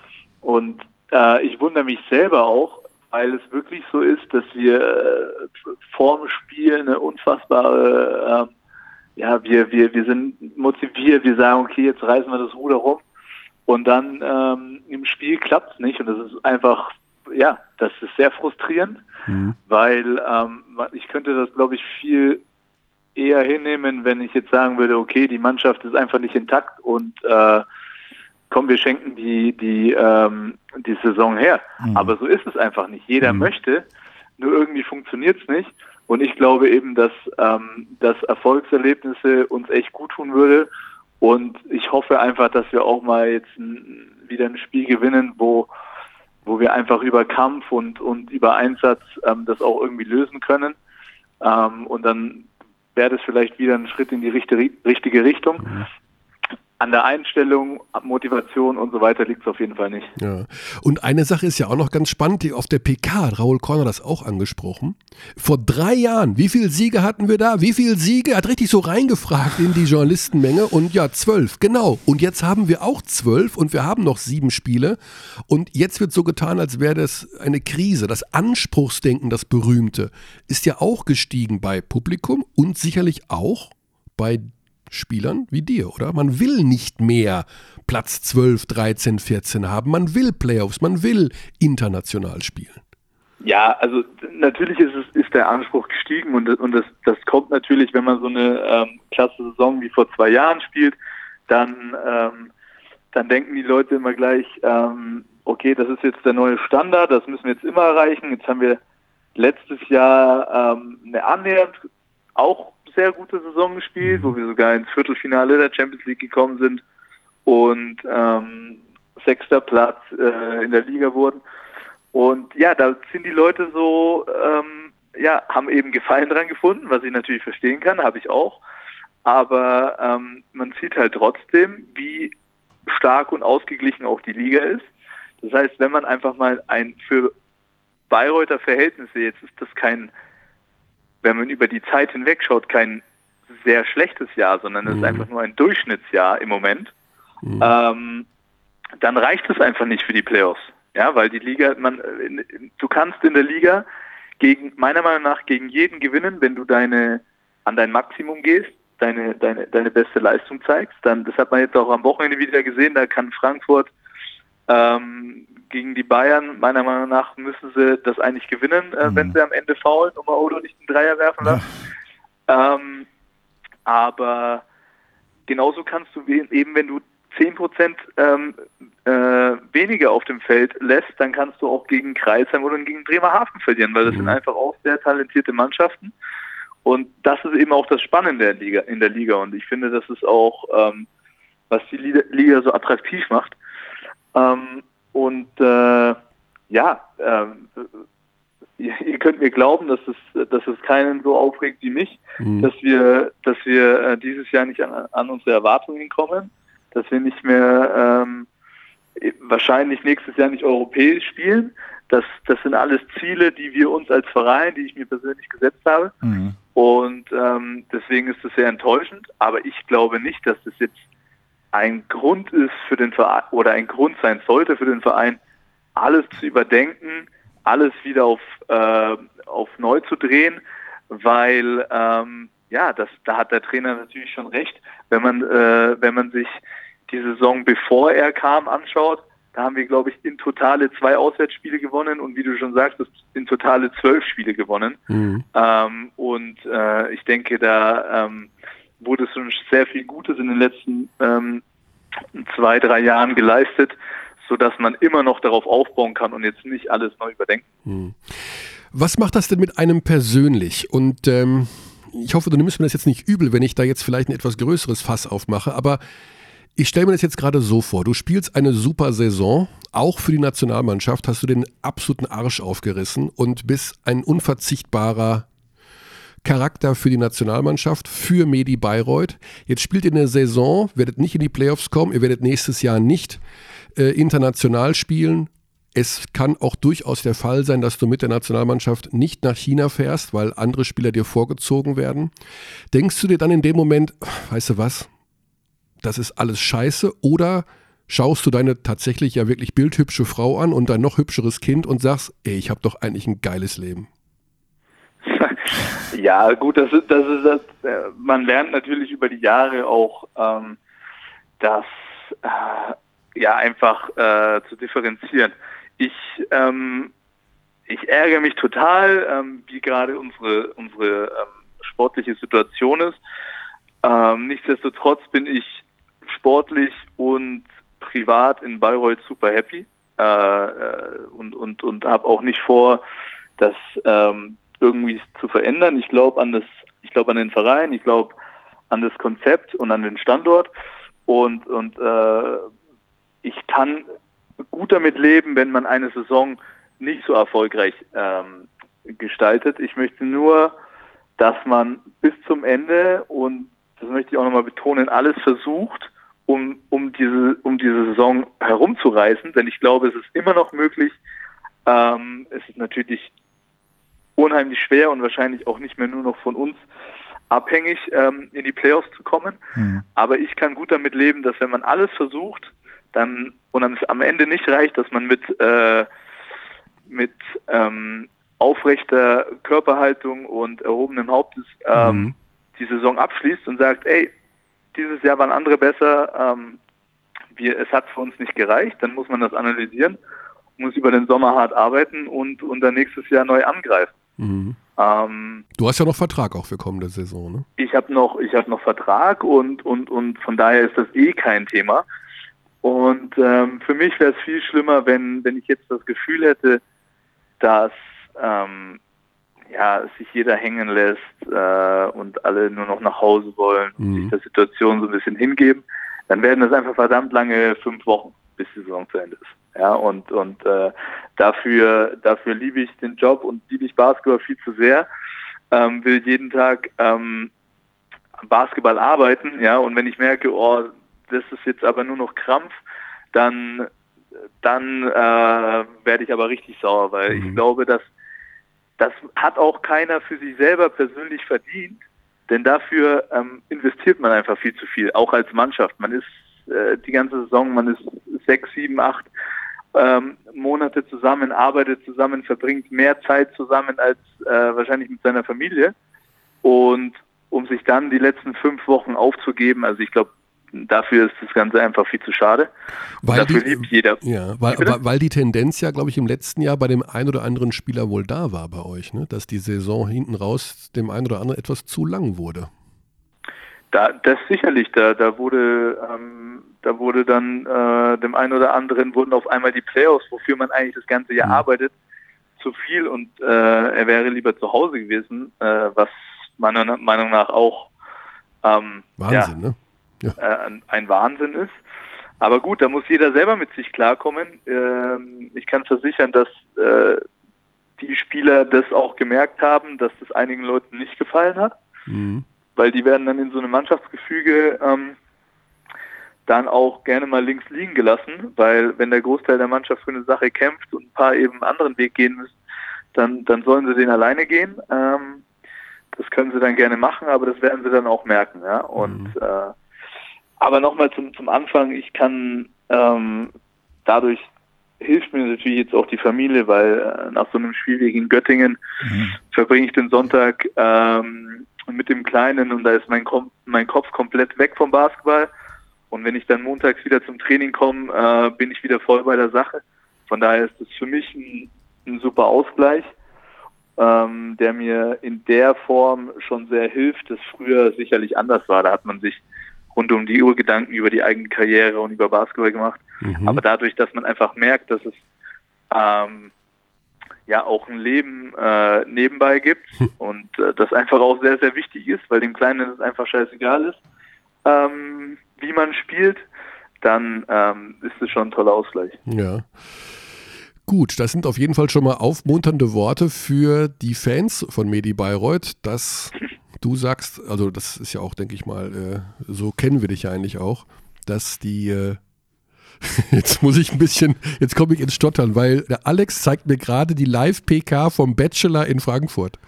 und äh, ich wundere mich selber auch, weil es wirklich so ist, dass wir äh, vorm Spiel eine unfassbare, äh, ja, wir, wir, wir sind motiviert, wir sagen, okay, jetzt reißen wir das Ruder rum und dann ähm, im Spiel klappt es nicht und das ist einfach ja, das ist sehr frustrierend, mhm. weil ähm, ich könnte das, glaube ich, viel eher hinnehmen, wenn ich jetzt sagen würde, okay, die Mannschaft ist einfach nicht intakt und äh, komm, wir schenken die, die, ähm, die Saison her. Mhm. Aber so ist es einfach nicht. Jeder mhm. möchte, nur irgendwie funktioniert es nicht. Und ich glaube eben, dass, ähm, dass Erfolgserlebnisse uns echt gut tun würde. Und ich hoffe einfach, dass wir auch mal jetzt ein, wieder ein Spiel gewinnen, wo wo wir einfach über Kampf und, und über Einsatz ähm, das auch irgendwie lösen können. Ähm, und dann wäre das vielleicht wieder ein Schritt in die richtige, richtige Richtung. An der Einstellung, Motivation und so weiter liegt es auf jeden Fall nicht. Ja. Und eine Sache ist ja auch noch ganz spannend, die auf der PK hat Raoul Korner das auch angesprochen. Vor drei Jahren, wie viele Siege hatten wir da? Wie viele Siege? Er hat richtig so reingefragt in die Journalistenmenge und ja, zwölf, genau. Und jetzt haben wir auch zwölf und wir haben noch sieben Spiele. Und jetzt wird so getan, als wäre das eine Krise. Das Anspruchsdenken, das berühmte, ist ja auch gestiegen bei Publikum und sicherlich auch bei Spielern wie dir, oder? Man will nicht mehr Platz 12, 13, 14 haben. Man will Playoffs, man will international spielen. Ja, also natürlich ist es ist der Anspruch gestiegen und, und das, das kommt natürlich, wenn man so eine ähm, klasse Saison wie vor zwei Jahren spielt, dann, ähm, dann denken die Leute immer gleich, ähm, okay, das ist jetzt der neue Standard, das müssen wir jetzt immer erreichen. Jetzt haben wir letztes Jahr ähm, eine annähernd auch sehr gute Saison gespielt, wo wir sogar ins Viertelfinale der Champions League gekommen sind und ähm, sechster Platz äh, in der Liga wurden. Und ja, da sind die Leute so, ähm, ja, haben eben Gefallen dran gefunden, was ich natürlich verstehen kann, habe ich auch. Aber ähm, man sieht halt trotzdem, wie stark und ausgeglichen auch die Liga ist. Das heißt, wenn man einfach mal ein für Bayreuther Verhältnisse, jetzt ist das kein wenn man über die Zeit hinweg schaut, kein sehr schlechtes Jahr, sondern es mhm. ist einfach nur ein Durchschnittsjahr im Moment, mhm. ähm, dann reicht es einfach nicht für die Playoffs. Ja, weil die Liga, man, du kannst in der Liga gegen, meiner Meinung nach, gegen jeden gewinnen, wenn du deine, an dein Maximum gehst, deine, deine, deine beste Leistung zeigst. Dann, das hat man jetzt auch am Wochenende wieder gesehen, da kann Frankfurt ähm, gegen die Bayern, meiner Meinung nach, müssen sie das eigentlich gewinnen, äh, mhm. wenn sie am Ende faulen und Maodo nicht einen Dreier werfen lassen. Ja. Ähm, aber genauso kannst du eben, wenn du 10% ähm, äh, weniger auf dem Feld lässt, dann kannst du auch gegen Kreisheim oder gegen Bremerhaven verlieren, weil das mhm. sind einfach auch sehr talentierte Mannschaften. Und das ist eben auch das Spannende in der Liga. In der Liga. Und ich finde, das ist auch, ähm, was die Liga so attraktiv macht. Ähm, und äh, ja, äh, *laughs* ihr, ihr, könnt mir glauben, dass es, dass es keinen so aufregt wie mich, mhm. dass wir, dass wir äh, dieses Jahr nicht an, an, unsere Erwartungen kommen, dass wir nicht mehr ähm, wahrscheinlich nächstes Jahr nicht europäisch spielen. Das, das sind alles Ziele, die wir uns als Verein, die ich mir persönlich gesetzt habe. Mhm. Und ähm, deswegen ist das sehr enttäuschend. Aber ich glaube nicht, dass das jetzt ein Grund ist für den Verein oder ein Grund sein sollte für den Verein, alles zu überdenken, alles wieder auf, äh, auf neu zu drehen, weil ähm, ja, das, da hat der Trainer natürlich schon recht. Wenn man, äh, wenn man sich die Saison bevor er kam anschaut, da haben wir, glaube ich, in totale zwei Auswärtsspiele gewonnen und wie du schon sagst, in totale zwölf Spiele gewonnen. Mhm. Ähm, und äh, ich denke, da ähm, wurde schon sehr viel Gutes in den letzten ähm, zwei, drei Jahren geleistet, sodass man immer noch darauf aufbauen kann und jetzt nicht alles neu überdenken. Mhm. Was macht das denn mit einem persönlich? Und ähm, ich hoffe, du nimmst mir das jetzt nicht übel, wenn ich da jetzt vielleicht ein etwas größeres Fass aufmache, aber ich stelle mir das jetzt gerade so vor, du spielst eine super Saison, auch für die Nationalmannschaft hast du den absoluten Arsch aufgerissen und bist ein unverzichtbarer Charakter für die Nationalmannschaft, für Medi Bayreuth. Jetzt spielt ihr eine Saison, werdet nicht in die Playoffs kommen, ihr werdet nächstes Jahr nicht äh, international spielen. Es kann auch durchaus der Fall sein, dass du mit der Nationalmannschaft nicht nach China fährst, weil andere Spieler dir vorgezogen werden. Denkst du dir dann in dem Moment, weißt du was, das ist alles scheiße oder schaust du deine tatsächlich ja wirklich bildhübsche Frau an und dein noch hübscheres Kind und sagst, ey, ich habe doch eigentlich ein geiles Leben? Ja, gut, das ist, das ist das. Äh, man lernt natürlich über die Jahre auch, ähm, das äh, ja einfach äh, zu differenzieren. Ich ähm, ich ärgere mich total, ähm, wie gerade unsere unsere ähm, sportliche Situation ist. Ähm, nichtsdestotrotz bin ich sportlich und privat in Bayreuth super happy äh, äh, und, und, und habe auch nicht vor, das ähm, irgendwie zu verändern. Ich glaube an das, ich glaube an den Verein, ich glaube an das Konzept und an den Standort und, und äh, ich kann gut damit leben, wenn man eine Saison nicht so erfolgreich ähm, gestaltet. Ich möchte nur, dass man bis zum Ende und das möchte ich auch nochmal betonen, alles versucht, um, um, diese, um diese Saison herumzureißen, denn ich glaube, es ist immer noch möglich. Ähm, es ist natürlich unheimlich schwer und wahrscheinlich auch nicht mehr nur noch von uns abhängig, ähm, in die Playoffs zu kommen. Mhm. Aber ich kann gut damit leben, dass wenn man alles versucht, dann und dann es am Ende nicht reicht, dass man mit äh, mit ähm, aufrechter Körperhaltung und erhobenem Hauptes ähm, mhm. die Saison abschließt und sagt, ey, dieses Jahr waren andere besser. Ähm, wir, es hat für uns nicht gereicht. Dann muss man das analysieren, muss über den Sommer hart arbeiten und, und dann nächstes Jahr neu angreifen. Mhm. Ähm, du hast ja noch Vertrag auch für kommende Saison, ne? Ich habe noch, ich habe noch Vertrag und und und von daher ist das eh kein Thema. Und ähm, für mich wäre es viel schlimmer, wenn wenn ich jetzt das Gefühl hätte, dass ähm, ja, sich jeder hängen lässt äh, und alle nur noch nach Hause wollen und mhm. sich der Situation so ein bisschen hingeben, dann werden das einfach verdammt lange fünf Wochen, bis die Saison zu Ende ist. Ja, und, und äh, dafür, dafür liebe ich den Job und liebe ich Basketball viel zu sehr. Ähm, will jeden Tag ähm, Basketball arbeiten, ja, und wenn ich merke, oh, das ist jetzt aber nur noch Krampf, dann dann äh, werde ich aber richtig sauer, weil mhm. ich glaube, dass das hat auch keiner für sich selber persönlich verdient, denn dafür ähm, investiert man einfach viel zu viel, auch als Mannschaft. Man ist äh, die ganze Saison, man ist sechs, sieben, acht ähm, Monate zusammen, arbeitet zusammen, verbringt mehr Zeit zusammen als äh, wahrscheinlich mit seiner Familie. Und um sich dann die letzten fünf Wochen aufzugeben, also ich glaube, dafür ist das Ganze einfach viel zu schade. Weil dafür die, liebt jeder. Ja, weil, weil die Tendenz ja, glaube ich, im letzten Jahr bei dem einen oder anderen Spieler wohl da war bei euch, ne? dass die Saison hinten raus dem einen oder anderen etwas zu lang wurde. Da, das sicherlich, da, da wurde, ähm, da wurde dann äh, dem einen oder anderen wurden auf einmal die Playoffs, wofür man eigentlich das ganze Jahr mhm. arbeitet, zu viel und äh, er wäre lieber zu Hause gewesen, äh, was meiner Meinung nach auch ähm, Wahnsinn, ja, ne? ja. äh, ein Wahnsinn ist. Aber gut, da muss jeder selber mit sich klarkommen. Ähm, ich kann versichern, dass äh, die Spieler das auch gemerkt haben, dass das einigen Leuten nicht gefallen hat. Mhm. Weil die werden dann in so einem Mannschaftsgefüge ähm, dann auch gerne mal links liegen gelassen, weil wenn der Großteil der Mannschaft für eine Sache kämpft und ein paar eben einen anderen Weg gehen müssen, dann, dann sollen sie den alleine gehen. Ähm, das können sie dann gerne machen, aber das werden sie dann auch merken. Ja? Und mhm. äh, aber nochmal zum, zum Anfang, ich kann ähm, dadurch hilft mir natürlich jetzt auch die Familie, weil äh, nach so einem Spiel gegen Göttingen mhm. verbringe ich den Sonntag ähm, mit dem Kleinen und da ist mein, Kom mein Kopf komplett weg vom Basketball. Und wenn ich dann montags wieder zum Training komme, äh, bin ich wieder voll bei der Sache. Von daher ist es für mich ein, ein super Ausgleich, ähm, der mir in der Form schon sehr hilft, das früher sicherlich anders war. Da hat man sich rund um die Uhr Gedanken über die eigene Karriere und über Basketball gemacht. Mhm. Aber dadurch, dass man einfach merkt, dass es ähm, ja auch ein Leben äh, nebenbei gibt und äh, das einfach auch sehr, sehr wichtig ist, weil dem Kleinen es einfach scheißegal ist, ähm, wie man spielt, dann ähm, ist es schon ein toller Ausgleich. Ja. Gut, das sind auf jeden Fall schon mal aufmunternde Worte für die Fans von Medi Bayreuth, dass *laughs* du sagst, also das ist ja auch, denke ich mal, äh, so kennen wir dich ja eigentlich auch, dass die äh, *laughs* Jetzt muss ich ein bisschen, jetzt komme ich ins Stottern, weil der Alex zeigt mir gerade die Live-PK vom Bachelor in Frankfurt.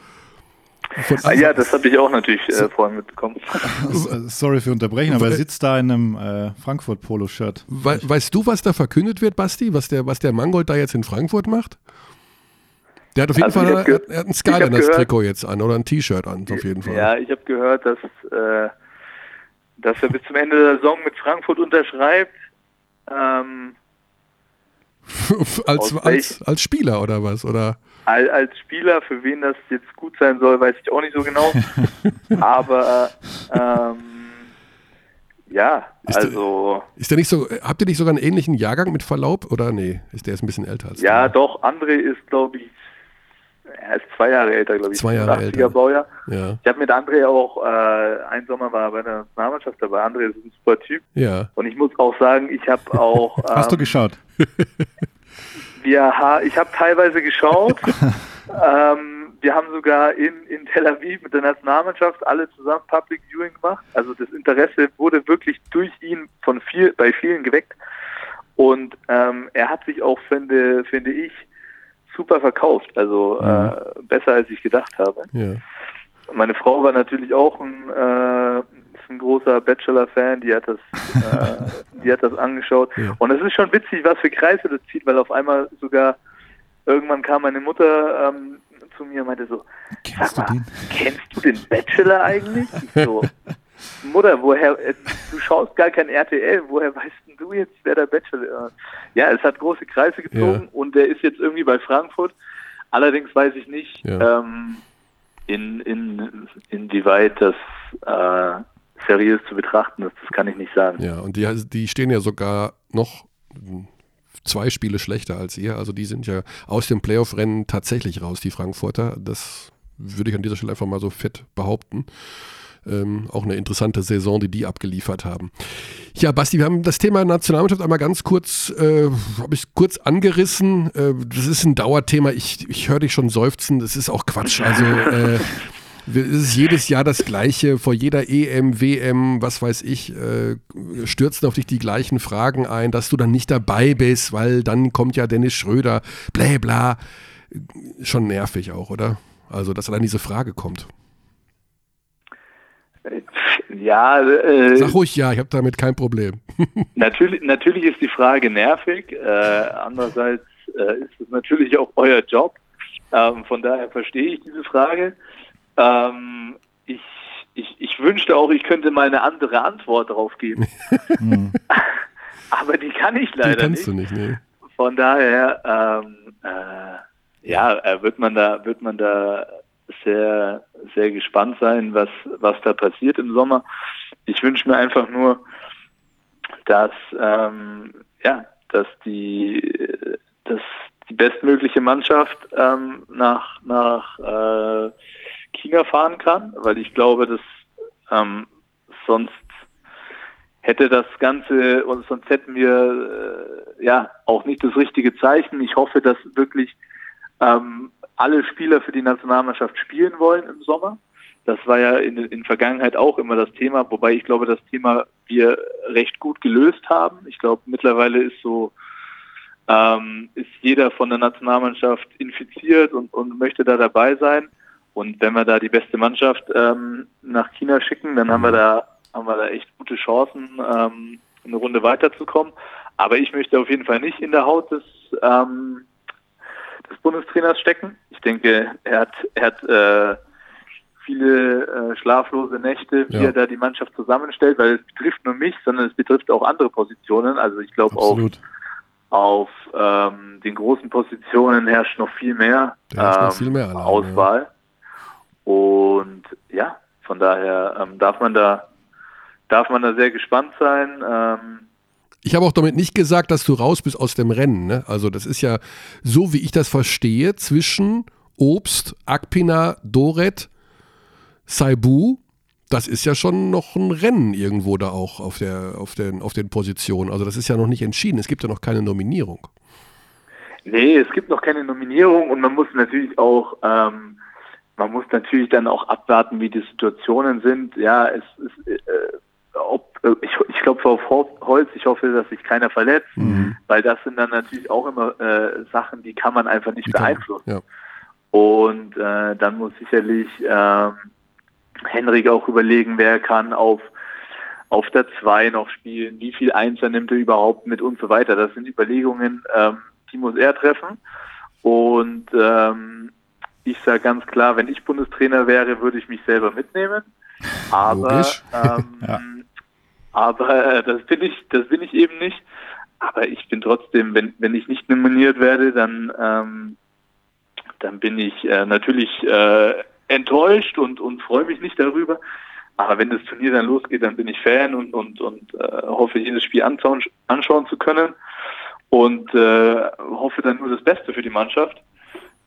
ah, ja, das habe ich auch natürlich äh, vorhin mitbekommen. Sorry für Unterbrechen, aber er sitzt da in einem äh, Frankfurt-Polo-Shirt. We weißt du, was da verkündet wird, Basti? Was der, was der Mangold da jetzt in Frankfurt macht? Der hat auf jeden also Fall er, er hat ein Skylanders-Trikot jetzt an oder ein T-Shirt an, auf jeden Fall. Ja, ich habe gehört, dass, äh, dass er bis zum Ende der Saison mit Frankfurt unterschreibt ähm, *laughs* als, als, als Spieler oder was? Oder? Als, Spieler, für wen das jetzt gut sein soll, weiß ich auch nicht so genau. *laughs* Aber ähm, ja, ist also. Der, ist der nicht so, habt ihr nicht sogar einen ähnlichen Jahrgang mit Verlaub? Oder nee, ist der ist ein bisschen älter als Ja, der? doch, André ist, glaube ich, er ist zwei Jahre älter, glaube ich. Zwei Jahre älter. Baujahr. Ja. Ich habe mit André auch, äh, ein Sommer war bei der Nationalmannschaft dabei. André ist ein super Typ. Ja. Und ich muss auch sagen, ich habe auch. Ähm, *laughs* Hast du ähm, geschaut? *laughs* wir, ich habe teilweise geschaut. *laughs* ähm, wir haben sogar in, in Tel Aviv mit der Nationalmannschaft alle zusammen Public Viewing gemacht. Also das Interesse wurde wirklich durch ihn von viel, bei vielen geweckt. Und ähm, er hat sich auch, finde, finde ich, super verkauft. Also mhm. äh, besser als ich gedacht habe. Ja. Meine Frau war natürlich auch ein, äh, ein großer Bachelor-Fan, die hat das, *laughs* äh, die hat das angeschaut. Ja. Und es ist schon witzig, was für Kreise das zieht, weil auf einmal sogar irgendwann kam meine Mutter ähm, zu mir und meinte so, kennst sag mal, du den? kennst du den Bachelor eigentlich? Ich so, *laughs* Mutter, woher, äh, du schaust gar kein RTL, woher weißt du jetzt, wer der Bachelor ist? Ja, es hat große Kreise gezogen ja. und der ist jetzt irgendwie bei Frankfurt. Allerdings weiß ich nicht, ja. ähm, in, in, inwieweit das äh, seriös zu betrachten ist. Das kann ich nicht sagen. Ja, und die, die stehen ja sogar noch zwei Spiele schlechter als ihr. Also die sind ja aus dem Playoff-Rennen tatsächlich raus, die Frankfurter. Das würde ich an dieser Stelle einfach mal so fett behaupten. Ähm, auch eine interessante Saison, die die abgeliefert haben. Ja, Basti, wir haben das Thema Nationalmannschaft einmal ganz kurz, äh, habe ich kurz angerissen. Äh, das ist ein Dauerthema. Ich, ich höre dich schon seufzen. Das ist auch Quatsch. Also äh, es ist jedes Jahr das Gleiche. Vor jeder EM, WM, was weiß ich, äh, stürzen auf dich die gleichen Fragen ein, dass du dann nicht dabei bist, weil dann kommt ja Dennis Schröder, bla bla. Schon nervig auch, oder? Also, dass dann diese Frage kommt. Ja, äh, sag ruhig ja, ich habe damit kein Problem. *laughs* natürlich, natürlich ist die Frage nervig. Äh, andererseits äh, ist es natürlich auch euer Job. Ähm, von daher verstehe ich diese Frage. Ähm, ich, ich, ich wünschte auch, ich könnte mal eine andere Antwort darauf geben. *laughs* Hm. *laughs* Aber die kann ich leider die kannst nicht. Du nicht nee. Von daher, ähm, äh, ja, äh, wird man da, wird man da sehr, sehr gespannt sein, was, was da passiert im Sommer. Ich wünsche mir einfach nur, dass, ähm, ja, dass die, dass die bestmögliche Mannschaft ähm, nach, nach äh, China fahren kann, weil ich glaube, dass ähm, sonst hätte das Ganze und sonst hätten wir äh, ja auch nicht das richtige Zeichen. Ich hoffe, dass wirklich ähm, alle Spieler für die Nationalmannschaft spielen wollen im Sommer. Das war ja in, in Vergangenheit auch immer das Thema, wobei ich glaube, das Thema wir recht gut gelöst haben. Ich glaube, mittlerweile ist so, ähm, ist jeder von der Nationalmannschaft infiziert und, und möchte da dabei sein. Und wenn wir da die beste Mannschaft ähm, nach China schicken, dann haben wir da haben wir da echt gute Chancen, ähm, eine Runde weiterzukommen. Aber ich möchte auf jeden Fall nicht in der Haut des, ähm, des Bundestrainers stecken. Ich denke, er hat, er hat äh, viele äh, schlaflose Nächte, wie Ja. er da die Mannschaft zusammenstellt, weil es betrifft nur mich, sondern es betrifft auch andere Positionen. Also ich glaube auch auf ähm, den großen Positionen herrscht noch viel mehr, ähm, viel mehr Alarm, Auswahl. Und ja, von daher ähm, darf man da darf man da sehr gespannt sein. Ähm, Ich habe auch damit nicht gesagt, dass du raus bist aus dem Rennen. Ne? Also das ist ja so, wie ich das verstehe, zwischen Obst, Akpina, Doret, Saibu. Das ist ja schon noch ein Rennen irgendwo da auch auf, der, auf, den, auf den Positionen. Also das ist ja noch nicht entschieden. Es gibt ja noch keine Nominierung. Nee, es gibt noch keine Nominierung und man muss natürlich auch, ähm, man muss natürlich dann auch abwarten, wie die Situationen sind. Ja, es ist, äh, ob, ich, ich klopfe auf Ho- Holz, ich hoffe, dass sich keiner verletzt, weil das sind dann natürlich auch immer äh, Sachen, die kann man einfach nicht Die kann beeinflussen. Ja. Und äh, dann muss sicherlich ähm, Henrik auch überlegen, wer kann auf auf der 2 noch spielen, wie viel Einser nimmt er überhaupt mit und so weiter. Das sind Überlegungen, ähm, die muss er treffen. Und ähm, ich sage ganz klar, wenn ich Bundestrainer wäre, würde ich mich selber mitnehmen. Aber, ähm, *laughs* Ja. Aber äh, das bin ich, das bin ich eben nicht. Aber ich bin trotzdem, wenn, wenn ich nicht nominiert werde, dann, ähm, dann bin ich äh, natürlich äh, enttäuscht und, und freue mich nicht darüber. Aber wenn das Turnier dann losgeht, dann bin ich Fan und, und, und äh, hoffe, jedes Spiel anschauen, anschauen zu können und äh, hoffe dann nur das Beste für die Mannschaft.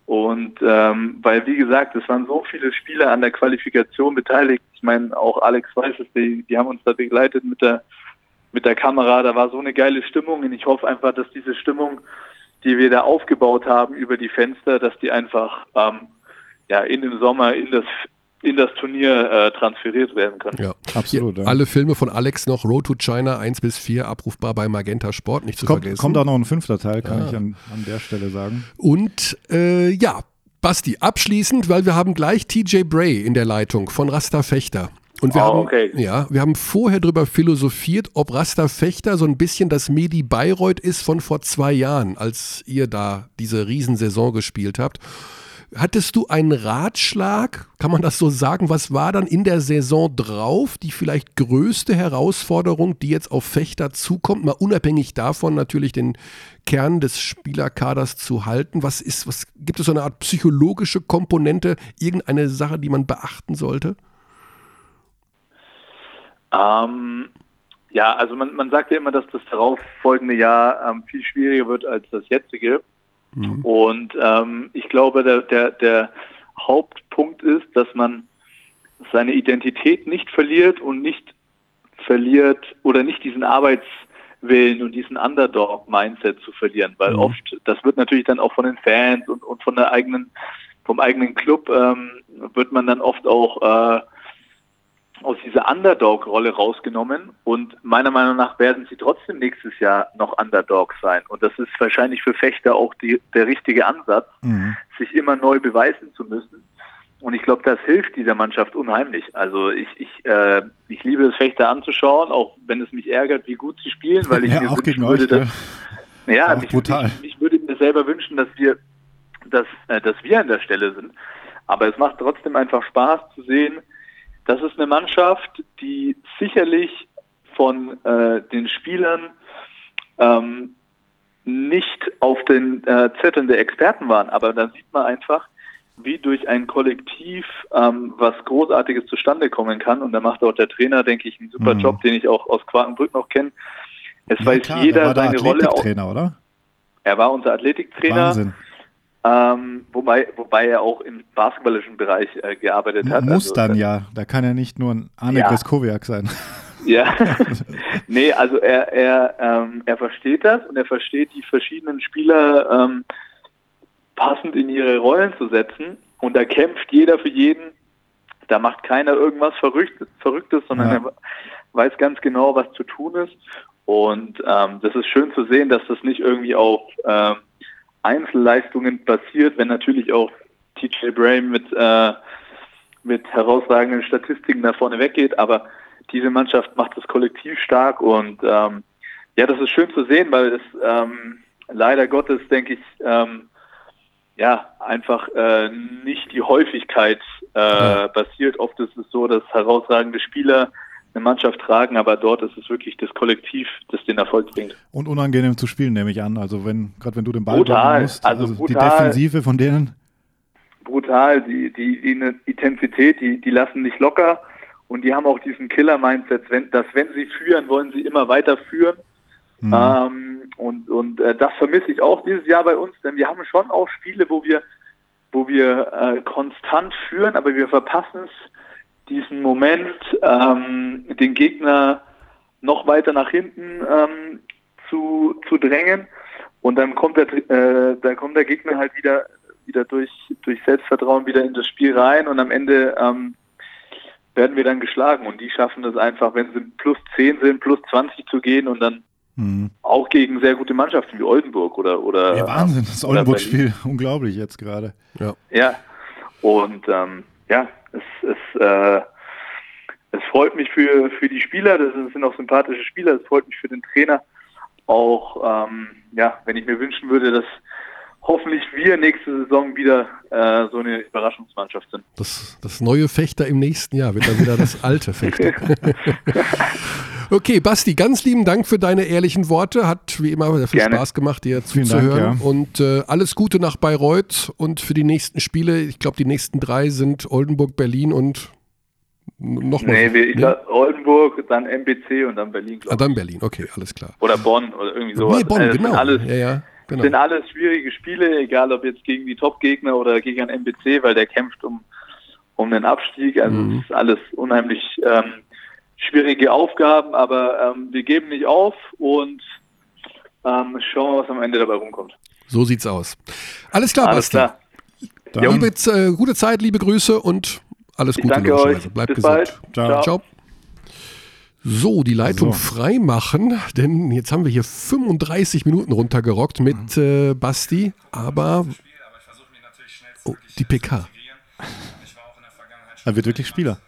Und ähm, weil, wie gesagt, es waren so viele Spieler an der Qualifikation beteiligt. Ich meine, auch Alex weiß es, die, die haben uns da begleitet mit der, mit der Kamera. Da war so eine geile Stimmung und ich hoffe einfach, dass diese Stimmung, die wir da aufgebaut haben über die Fenster, dass die einfach ähm, ja, in den Sommer in das, in das Turnier äh, transferiert werden können. Ja. Absolut. Ja. Alle Filme von Alex noch, Road to China 1 bis 4, abrufbar bei Magenta Sport, nicht zu Kommt, vergessen. kommt auch noch ein fünfter Teil, kann Ja. ich an, an der Stelle sagen. Und äh, ja, Basti, abschließend, weil wir haben gleich TJ Bray in der Leitung von Rasta Fechter. Und wir Ah, haben, okay. ja, wir haben vorher darüber philosophiert, ob Rasta Fechter so ein bisschen das Medi Bayreuth ist von vor zwei Jahren, als ihr da diese Riesensaison gespielt habt. Hattest du einen Ratschlag, kann man das so sagen? Was war dann in der Saison drauf, die vielleicht größte Herausforderung, die jetzt auf Fechter zukommt, mal unabhängig davon natürlich den Kern des Spielerkaders zu halten? Was ist, was gibt es so eine Art psychologische Komponente, irgendeine Sache, die man beachten sollte? Ähm, ja, also man, man sagt ja immer, dass das darauffolgende Jahr ähm, viel schwieriger wird als das jetzige. Und ähm, ich glaube, der, der, der Hauptpunkt ist, dass man seine Identität nicht verliert und nicht verliert oder nicht diesen Arbeitswillen und diesen Underdog-Mindset zu verlieren, weil Mhm. oft, das wird natürlich dann auch von den Fans und, und von der eigenen, vom eigenen Club, ähm, wird man dann oft auch äh, aus dieser Underdog-Rolle rausgenommen und meiner Meinung nach werden sie trotzdem nächstes Jahr noch Underdogs sein. Und das ist wahrscheinlich für Fechter auch die, der richtige Ansatz, Mhm. sich immer neu beweisen zu müssen. Und ich glaube, das hilft dieser Mannschaft unheimlich. Also ich, ich, äh, ich liebe es, Fechter anzuschauen, auch wenn es mich ärgert, wie gut sie spielen, weil ich ja, mir auch wünschen gegen würde, dass, Ja. mich. Ich, ich würde mir selber wünschen, dass wir, dass, äh, dass wir an der Stelle sind. Aber es macht trotzdem einfach Spaß zu sehen, das ist eine Mannschaft, die sicherlich von äh, den Spielern ähm, nicht auf den äh, Zetteln der Experten waren. Aber da sieht man einfach, wie durch ein Kollektiv ähm, was Großartiges zustande kommen kann. Und da macht auch der Trainer, denke ich, einen super Mhm. Job, den ich auch aus Quakenbrück noch kenne. Es Ja, weiß klar, jeder seine Rolle. Auch. Oder? Er war unser Athletiktrainer, Wahnsinn. Ähm, wobei, wobei er auch im basketballischen Bereich äh, gearbeitet hat. Muss Also, dann äh, ja. Da kann ja nicht nur ein Arne Ja. Greskowiak sein. *laughs* Ja, *laughs* nee, also er, er, ähm, er versteht das und er versteht die verschiedenen Spieler ähm, passend in ihre Rollen zu setzen und da kämpft jeder für jeden da macht keiner irgendwas Verrücktes, Verrücktes sondern Ja. er weiß ganz genau, was zu tun ist. Und ähm, das ist schön zu sehen, dass das nicht irgendwie auf ähm, Einzelleistungen basiert, wenn natürlich auch TJ Brame mit, äh, mit herausragenden Statistiken da vorne weggeht, aber diese Mannschaft macht das Kollektiv stark und ähm, ja, das ist schön zu sehen, weil es ähm, leider Gottes, denke ich, ähm, ja, einfach äh, nicht die Häufigkeit äh, Ja. basiert. Oft ist es so, dass herausragende Spieler eine Mannschaft tragen, aber dort ist es wirklich das Kollektiv, das den Erfolg bringt. Und unangenehm zu spielen, nehme ich an. Also wenn, gerade wenn du den Ball Brutal. musst, Also die brutal. Defensive von denen. brutal. Die, die, die Intensität, die, die lassen nicht locker und die haben auch diesen Killer-Mindset, dass wenn sie führen, wollen sie immer weiter führen. Mhm. Ähm, und und äh, das vermisse ich auch dieses Jahr bei uns, denn wir haben schon auch Spiele, wo wir, wo wir äh, konstant führen, aber wir verpassen es, diesen Moment, ähm, den Gegner noch weiter nach hinten ähm, zu, zu drängen. Und dann kommt der, äh, dann kommt der Gegner halt wieder, wieder durch, durch Selbstvertrauen wieder in das Spiel rein und am Ende ähm, werden wir dann geschlagen. Und die schaffen es einfach, wenn sie plus 10 sind, plus 20 zu gehen und dann Mhm. auch gegen sehr gute Mannschaften wie Oldenburg oder oder Ja, Wahnsinn, das Oldenburg-Spiel. Unglaublich jetzt gerade. Ja. Ja. Und ähm, ja, es, es, äh, es freut mich für, für die Spieler, das sind auch sympathische Spieler, es freut mich für den Trainer. Auch, ähm, ja, wenn ich mir wünschen würde, dass hoffentlich wir nächste Saison wieder äh, so eine Überraschungsmannschaft sind. Das, das neue Fechter im nächsten Jahr wird dann wieder das alte *laughs* Fechter. *laughs* okay, Basti, ganz lieben Dank für deine ehrlichen Worte. Hat wie immer sehr viel Gerne. Spaß gemacht, dir zuzuhören. Dank, ja. Und äh, alles Gute nach Bayreuth und für die nächsten Spiele. Ich glaube, die nächsten drei sind Oldenburg, Berlin und nochmal. Nee, wir, ich sag Oldenburg, dann MBC und dann Berlin, Ah, dann Berlin, okay, alles klar. Oder Bonn oder irgendwie sowas. nee, Bonn, das genau. Sind alles, ja, ja, genau. sind alles schwierige Spiele, egal ob jetzt gegen die Top-Gegner oder gegen einen MBC, weil der kämpft um, um den Abstieg. Also Mhm. es ist alles unheimlich ähm, schwierige Aufgaben, aber ähm, wir geben nicht auf und ähm, schauen wir, was am Ende dabei rumkommt. So sieht's aus. Alles klar, Alles Basti. klar. Dann, Liebe, äh, gute Zeit, liebe Grüße und alles Ich Gute danke euch. Bleibt Bis gesund. bald. Ciao. Ciao. So, die Leitung So. frei machen, denn jetzt haben wir hier 35 Minuten runtergerockt mit äh, Basti, aber oh, die PK. er wird wirklich Spieler.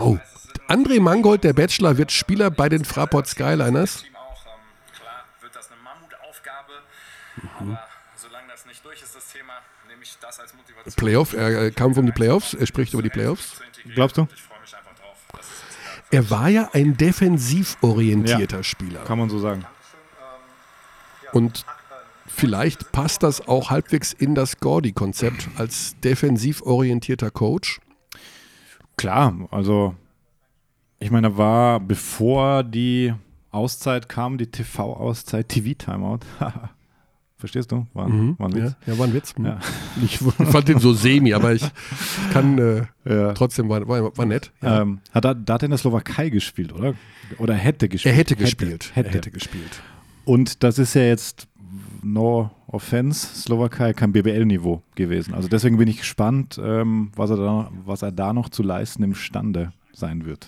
Oh, André Mangold, der Bachelor, wird Spieler bei den Fraport Skyliners. Ähm, klar wird das eine Mammutaufgabe, aber solange das nicht durch ist, das Thema, nehme ich das als Motivation. Playoff, er kam um die Playoffs, er spricht über die Playoffs. Glaubst du? Ich freue mich einfach drauf. Das ist jetzt egal. Er war ja ein defensiv orientierter Spieler. Kann man so sagen. Und vielleicht passt das auch halbwegs in das Gordy-Konzept als defensiv orientierter Coach. Klar, also ich meine, da war, bevor die Auszeit kam, die TV-Auszeit, TV-Timeout. *laughs* Verstehst du? War, Mhm. war ein Ja, Witz. ja, war ein Witz. Ja. *laughs* Ich fand den so semi, aber ich kann äh, Ja. trotzdem, war, war, war nett. Ja. Ähm, hat er, da hat er in der Slowakei gespielt, oder? Oder hätte gespielt. er hätte gespielt. Hätte. Er hätte gespielt. Und das ist ja jetzt, no offense, Slowakei kein BBL-Niveau gewesen. Also deswegen bin ich gespannt, ähm, was, er da, was er da noch zu leisten imstande sein wird.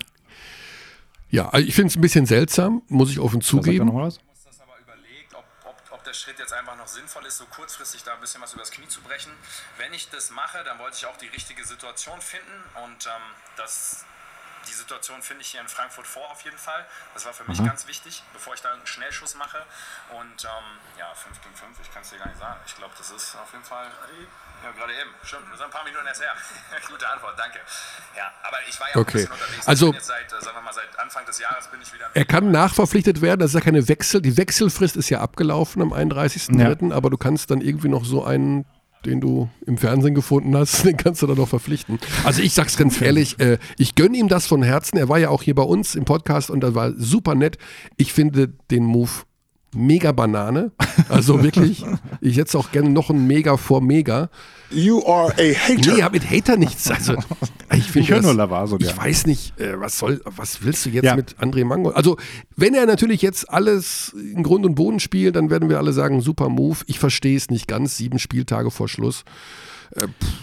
Ja, also ich finde es ein bisschen seltsam, muss ich offen sagt zugeben. noch was? uns das aber überlegt, ob, ob, ob der Schritt jetzt einfach noch sinnvoll ist, so kurzfristig da ein bisschen was übers Knie zu brechen. Wenn ich das mache, dann wollte ich auch die richtige Situation finden und ähm, das, die Situation finde ich hier in Frankfurt vor auf jeden Fall. Das war für mich ganz wichtig, bevor ich da einen Schnellschuss mache. Und ähm, ja, 5 gegen 5, ich kann es dir gar nicht sagen. Ich glaube, das ist auf jeden Fall. Ja, gerade eben. Stimmt, das sind ein paar Minuten erst her. *laughs* Gute Antwort, danke. Ja, aber ich war ja auch Okay. ein bisschen unterwegs. Also- ich bin jetzt seit, äh, sagen wir mal, seit Anfang des Jahres bin ich wieder. Er kann nachverpflichtet werden, das ist ja keine Wechsel. Die Wechselfrist ist ja abgelaufen am 31.03., aber du kannst dann irgendwie noch so einen, den du im Fernsehen gefunden hast, *laughs* den kannst du dann noch verpflichten. Also ich sag's ganz ehrlich, äh, ich gönne ihm das von Herzen. Er war ja auch hier bei uns im Podcast und das war super nett. Ich finde den Move mega Banane. Also *laughs* wirklich, ich setze auch gerne noch ein Mega vor Mega. You are a hater. Nee, ja, mit Hater nichts. Also, *laughs* Ich, finde Ich höre das- nur Lavaso Ich weiß nicht, äh, was soll, was willst du jetzt Ja. mit André Mangold? Also, wenn er natürlich jetzt alles in Grund und Boden spielt, dann werden wir alle sagen, super Move. Ich verstehe es nicht ganz, sieben Spieltage vor Schluss.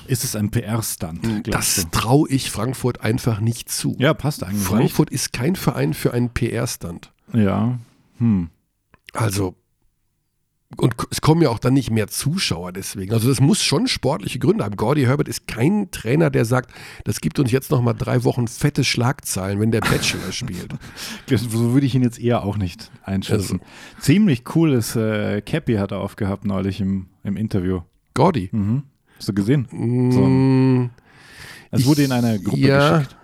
Ist es ein PR-Stunt? glaubst Das traue ich Frankfurt einfach nicht zu. Ja, passt eigentlich Frankfurt ist kein Verein für einen PR-Stand. nicht. Ja. Hm. Also, und es kommen ja auch dann nicht mehr Zuschauer deswegen. Also, das muss schon sportliche Gründe haben. Gordy Herbert ist kein Trainer, der sagt, das gibt uns jetzt noch mal drei Wochen fette Schlagzeilen, wenn der Bachelor spielt. *laughs* So würde ich ihn jetzt eher auch nicht einschätzen. Ziemlich cooles äh, Cappy hat er aufgehabt neulich im, im Interview. Gordy. Mhm. Hast du gesehen? So ein, Mm, es wurde in eine Gruppe ja, geschickt.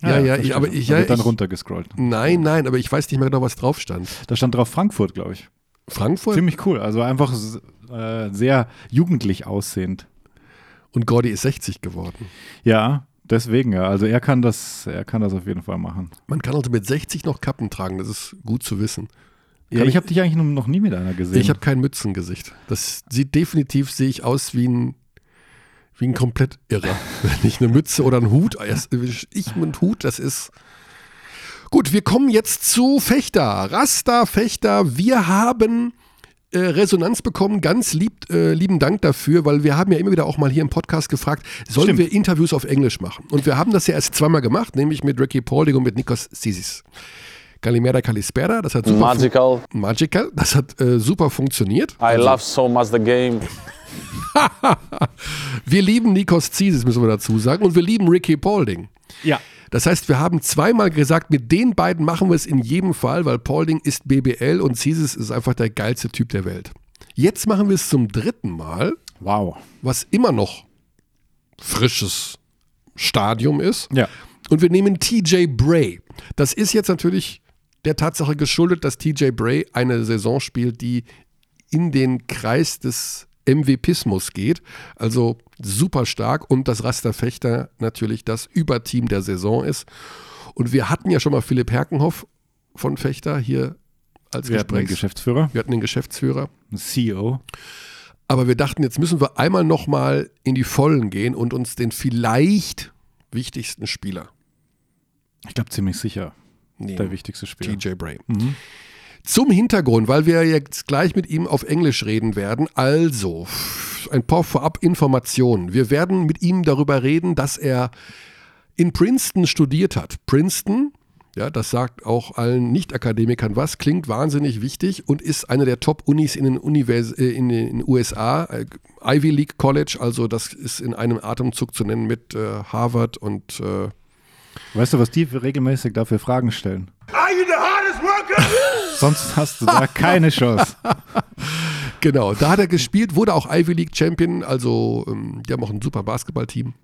Ja, ja, verstehe. ich, aber ich, ja, dann ich, runtergescrollt. Nein, nein, aber ich weiß nicht mehr genau, was drauf stand. Da stand drauf Frankfurt, glaube ich. Frankfurt Ziemlich cool. Also einfach äh, sehr jugendlich aussehend. und Gordy ist 60 geworden. Ja, deswegen ja. Also er kann das, er kann das auf jeden Fall machen. Man kann also mit 60 noch Kappen tragen, das ist gut zu wissen. Ja, ich habe dich eigentlich noch nie mit einer gesehen. Ich habe kein Mützengesicht. Das sieht definitiv, sehe ich aus wie ein, wie ein komplett Irrer. *laughs* Wenn ich eine Mütze oder einen Hut, ich mit Hut, das ist. Gut, wir kommen jetzt zu Fechter. Rasta Fechter. Wir haben äh, Resonanz bekommen. Ganz lieb, äh, lieben Dank dafür, weil wir haben ja immer wieder auch mal hier im Podcast gefragt, sollen Stimmt. wir Interviews auf Englisch machen? Und wir haben das ja erst zweimal gemacht, nämlich mit Ricky Paulding und mit Nikos Sisis. Kalimera Kalispera, das hat super Magical. fun- Magical, das hat äh, super funktioniert. I love so much the game. *laughs* Wir lieben Nikos Zisis, müssen wir dazu sagen, und wir lieben Ricky Paulding. ja. Das heißt, wir haben zweimal gesagt, mit den beiden machen wir es in jedem Fall, weil Paulding ist BBL und Zisis ist einfach der geilste Typ der Welt. Jetzt machen wir es zum dritten Mal, Wow. was immer noch frisches Stadium ist. Ja. Und wir nehmen TJ Bray. Das ist jetzt natürlich der Tatsache geschuldet, dass TJ Bray eine Saison spielt, die in den Kreis des MVPismus geht. Also super stark und das Rasterfechter natürlich das Überteam der Saison ist. Und wir hatten ja schon mal Philipp Herkenhoff von Fechter hier als Wir hatten Gesprächs. Geschäftsführer, wir hatten den Geschäftsführer. CEO. Aber wir dachten, jetzt müssen wir einmal nochmal in die Vollen gehen und uns den vielleicht wichtigsten Spieler Ich glaube ziemlich sicher der nehmen. wichtigste Spieler. TJ Bray. Zum Hintergrund, weil wir jetzt gleich mit ihm auf Englisch reden werden. Also, ein paar Vorab-Informationen. Wir werden mit ihm darüber reden, dass er in Princeton studiert hat. Princeton, ja, das sagt auch allen Nicht-Akademikern was, klingt wahnsinnig wichtig und ist eine der Top-Unis in äh, in den USA. Äh, Ivy League College, also das ist in einem Atemzug zu nennen mit äh, Harvard und äh, Weißt du, was die für regelmäßig dafür Fragen stellen? *laughs* Sonst hast du da keine Chance. *laughs* Genau, da hat er gespielt, wurde auch Ivy League Champion, also ähm, die haben auch ein super Basketballteam.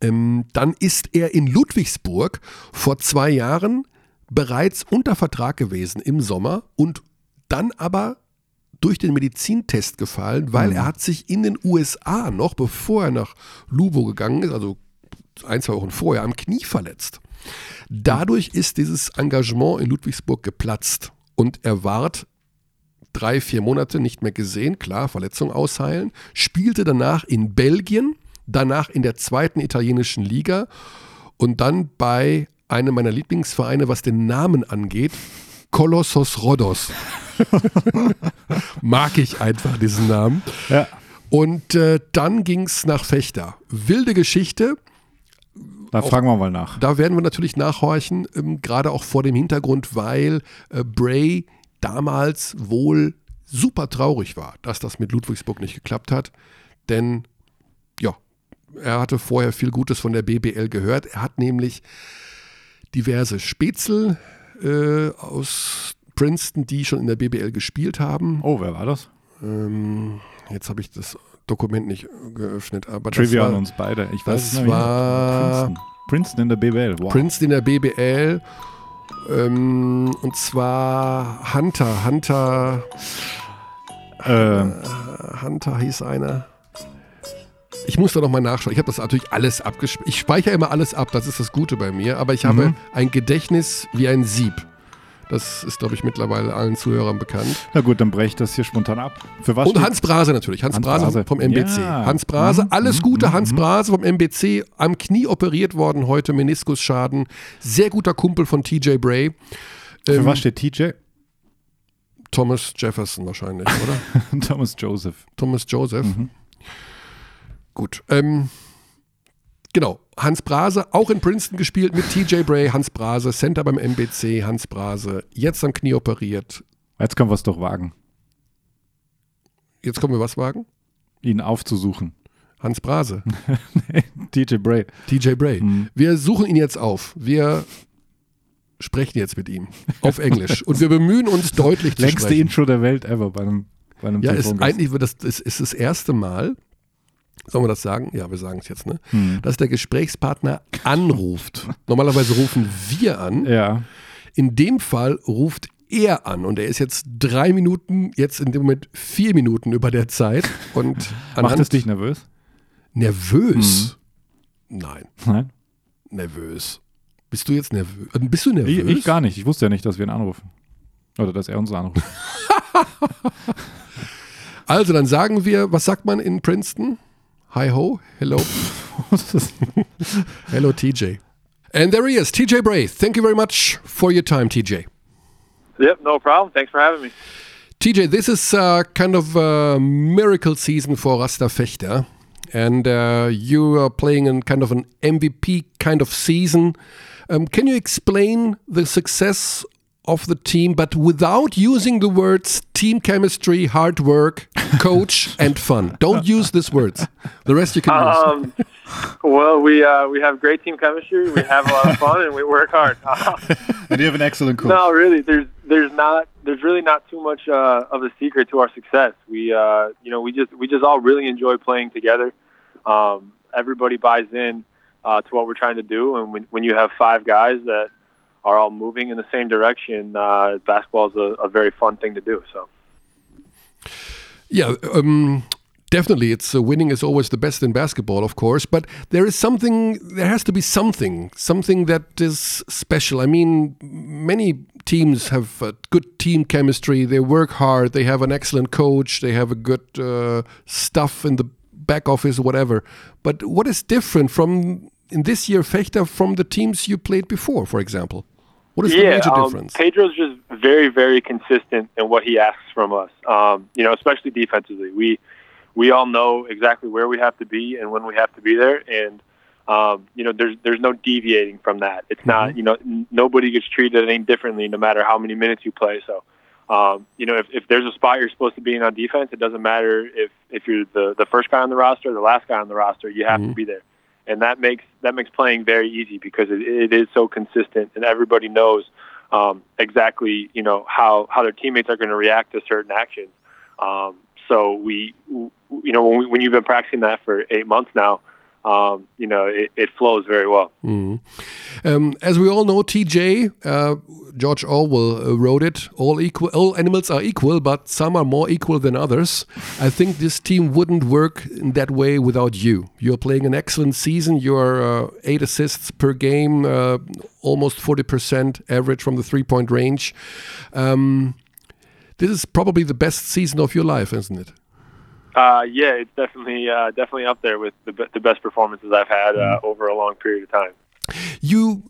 Ähm, dann ist er in Ludwigsburg vor zwei Jahren bereits unter Vertrag gewesen im Sommer und dann aber durch den Medizintest gefallen, weil er hat sich in den USA noch, bevor er nach Lubo gegangen ist, also ein, zwei Wochen vorher, am Knie verletzt. Dadurch ist dieses Engagement in Ludwigsburg geplatzt und er ward drei, vier Monate nicht mehr gesehen, klar, Verletzung ausheilen, spielte danach in Belgien, danach in der zweiten italienischen Liga und dann bei einem meiner Lieblingsvereine, was den Namen angeht, Kolossos Rhodos. *laughs* Mag ich einfach diesen Namen. Ja. Und äh, dann ging es nach Fechter. Wilde Geschichte. Da fragen wir mal nach. Da werden wir natürlich nachhorchen, ähm, gerade auch vor dem Hintergrund, weil äh, Bray damals wohl super traurig war, dass das mit Ludwigsburg nicht geklappt hat. Denn ja, er hatte vorher viel Gutes von der BBL gehört. Er hat nämlich diverse Spätzle äh, aus Princeton, die schon in der BBL gespielt haben. Oh, wer war das? Ähm, jetzt habe ich das Dokument nicht geöffnet, aber Trivia an uns beide. Ich weiß das es war-. Princeton. Princeton in der BBL. Wow. Princeton in der BBL. Ähm, und zwar Hunter. Hunter, Ähm, Hunter hieß einer. Ich muss da nochmal nachschauen. Ich habe das natürlich alles abgespeichert. Ich speichere immer alles ab, das ist das Gute bei mir. Aber ich habe Mhm. ein Gedächtnis wie ein Sieb. Das ist, glaube ich, mittlerweile allen Zuhörern bekannt. Na gut, dann breche ich das hier spontan ab. Für was? Und Hans Brase natürlich. Hans, Hans Brase, Brase. vom MBC. Ja. Hans Brase, Mhm, alles mhm, Gute. mhm, Hans. Brase vom MBC, am Knie operiert worden heute, Meniskusschaden. Sehr guter Kumpel von TJ Bray. Für Ähm, was steht TJ? Thomas Jefferson wahrscheinlich, oder? *laughs* Thomas Joseph. Thomas Joseph. Mhm. Gut. Ähm, genau. Hans Brase, auch in Princeton gespielt mit TJ Bray. Hans Brase, Center beim MBC. Hans Brase, jetzt am Knie operiert. Jetzt können wir es doch wagen, Jetzt kommen wir was wagen? ihn aufzusuchen. Hans Brase, *laughs* TJ Bray. TJ Bray. Mhm. Wir suchen ihn jetzt auf. Wir sprechen jetzt mit ihm auf Englisch. Und wir bemühen uns deutlich zu Längste sprechen. Intro der Welt ever bei einem, bei einem Ja, ist eigentlich das, ist, ist das erste Mal, sollen wir das sagen? Ja, wir sagen es jetzt, ne? Hm. Dass der Gesprächspartner anruft. *laughs* Normalerweise rufen wir an. Ja. In dem Fall ruft er an und er ist jetzt drei Minuten, jetzt in dem Moment vier Minuten über der Zeit. Und *laughs* Macht es dich nervös? nervös? Nein, Nein. nervös. Bist du jetzt nervös? Bist du nervös? Ich, ich gar nicht. Ich wusste ja nicht, dass wir ihn anrufen. Oder dass er uns anruft. *laughs* Also dann sagen wir, was sagt man in Princeton? Hi ho, hello, *laughs* hello TJ. And there he is, TJ Bray. Thank you very much for your time, TJ. Yep, no problem. Thanks for having me. TJ, this is uh, kind of a miracle season for Rasta Fechter. And uh, you are playing in kind of an MVP kind of season. Um, can you explain the success of the team, but without using the words team chemistry, hard work, coach, *laughs* and fun? Don't use these words. The rest you can use. Um, well, we uh, we have great team chemistry. We have a lot of fun, and we work hard. *laughs* And you have an excellent coach. no, really, there's there's not there's really not too much uh, of a secret to our success. We uh, you know we just we just all really enjoy playing together. Um, everybody buys in uh, to what we're trying to do, and when when you have five guys that are all moving in the same direction, uh, basketball is a, a very fun thing to do. So. Yeah, um, definitely. It's uh, winning is always the best in basketball, of course. But there is something. There has to be something, something that is special. I mean, many teams have uh, good team chemistry. They work hard. They have an excellent coach. They have a good uh, stuff in the back office, whatever. But what is different from in this year, Fechter, from the teams you played before, for example? What is the major um, difference? Pedro's just very, very consistent in what he asks from us. Um, you know, especially defensively. We we all know exactly where we have to be and when we have to be there, and um, you know, there's there's no deviating from that. It's not you know n- nobody gets treated any differently no matter how many minutes you play. So. Um, you know, if, if there's a spot you're supposed to be in on defense, it doesn't matter if, if you're the, the first guy on the roster or the last guy on the roster, you have to be there and that makes that makes playing very easy because it, it is so consistent and everybody knows um, exactly you know how how their teammates are going to react to certain actions. Um, so we you know when, we, when you've been practicing that for eight months now, um, you know it, it flows very well. Mhm. Um, as we all know, TJ, uh, George Orwell uh, wrote it. All equal, all animals are equal, but some are more equal than others. I think this team wouldn't work in that way without you. You're playing an excellent season. You're uh, eight assists per game, uh, almost forty percent average from the three-point range. Um, this is probably the best season of your life, isn't it? Uh, yeah, it's definitely uh, definitely up there with the, the best performances I've had uh, over a long period of time. You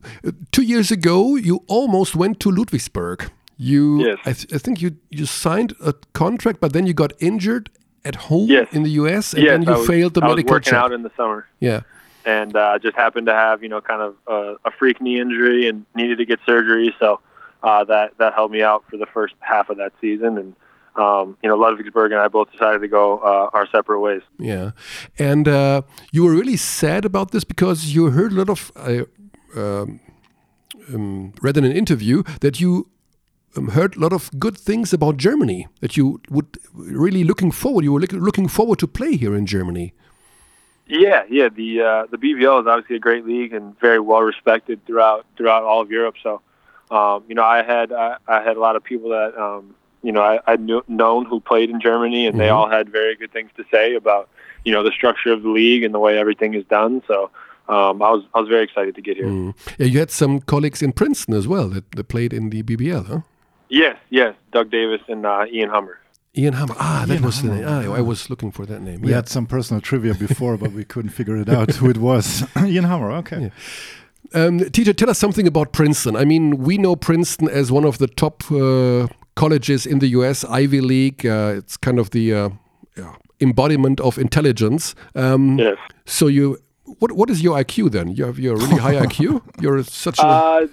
two years ago, you almost went to Ludwigsburg. You, Yes. I, th- I think you you signed a contract, but then you got injured at home Yes. in the U.S. and yes, then you was, failed the I was working check. out in the summer. yeah, and uh, just happened to have you know kind of a, a freak knee injury and needed to get surgery. So uh, that that held me out for the first half of that season, and um, you know Ludwigsburg and I both decided to go uh, our separate ways. yeah, and uh, you were really sad about this because you heard a lot of. I um, um, read in an interview that you um, heard a lot of good things about Germany. That you would really looking forward. You were looking forward to play here in Germany. Yeah, yeah. The uh, the BBL is obviously a great league and very well respected throughout throughout all of Europe. So, um, you know, I had I, I had a lot of people that um, you know I I knew, known who played in Germany, and they all had very good things to say about you know the structure of the league and the way everything is done. So. Um, I was I was very excited to get here. Mm. Yeah, you had some colleagues in Princeton as well that, that played in the BBL, huh? Yes, yes, Doug Davis and uh, Ian Hummer. Ian Hammer. Ah, that Ian was the name. Ah, I was looking for that name. We Yeah. had some personal trivia before, but we couldn't figure it out who it was. *coughs* Ian Hammer, okay. Um, TJ, tell us something about Princeton. I mean, we know Princeton as one of the top uh, colleges in the U.S., Ivy League. Uh, it's kind of the uh, yeah, embodiment of intelligence. Um, Yes. So you, what what is your IQ then? You have your really high IQ. *laughs* You're such a Uh,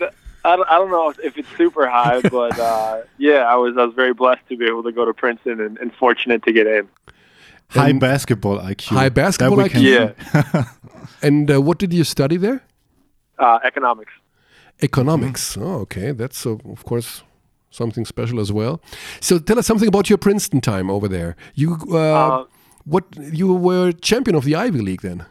I don't, I don't know if it's super high, *laughs* but uh, yeah, I was I was very blessed to be able to go to Princeton and, and fortunate to get in. High And- basketball IQ. High basketball IQ? can- Yeah, *laughs* And uh, what did you study there? uh, economics. Economics. Oh, okay. That's uh, of course something special as well. So tell us something about your Princeton time over there. You uh, Uh, what you were champion of the Ivy League then?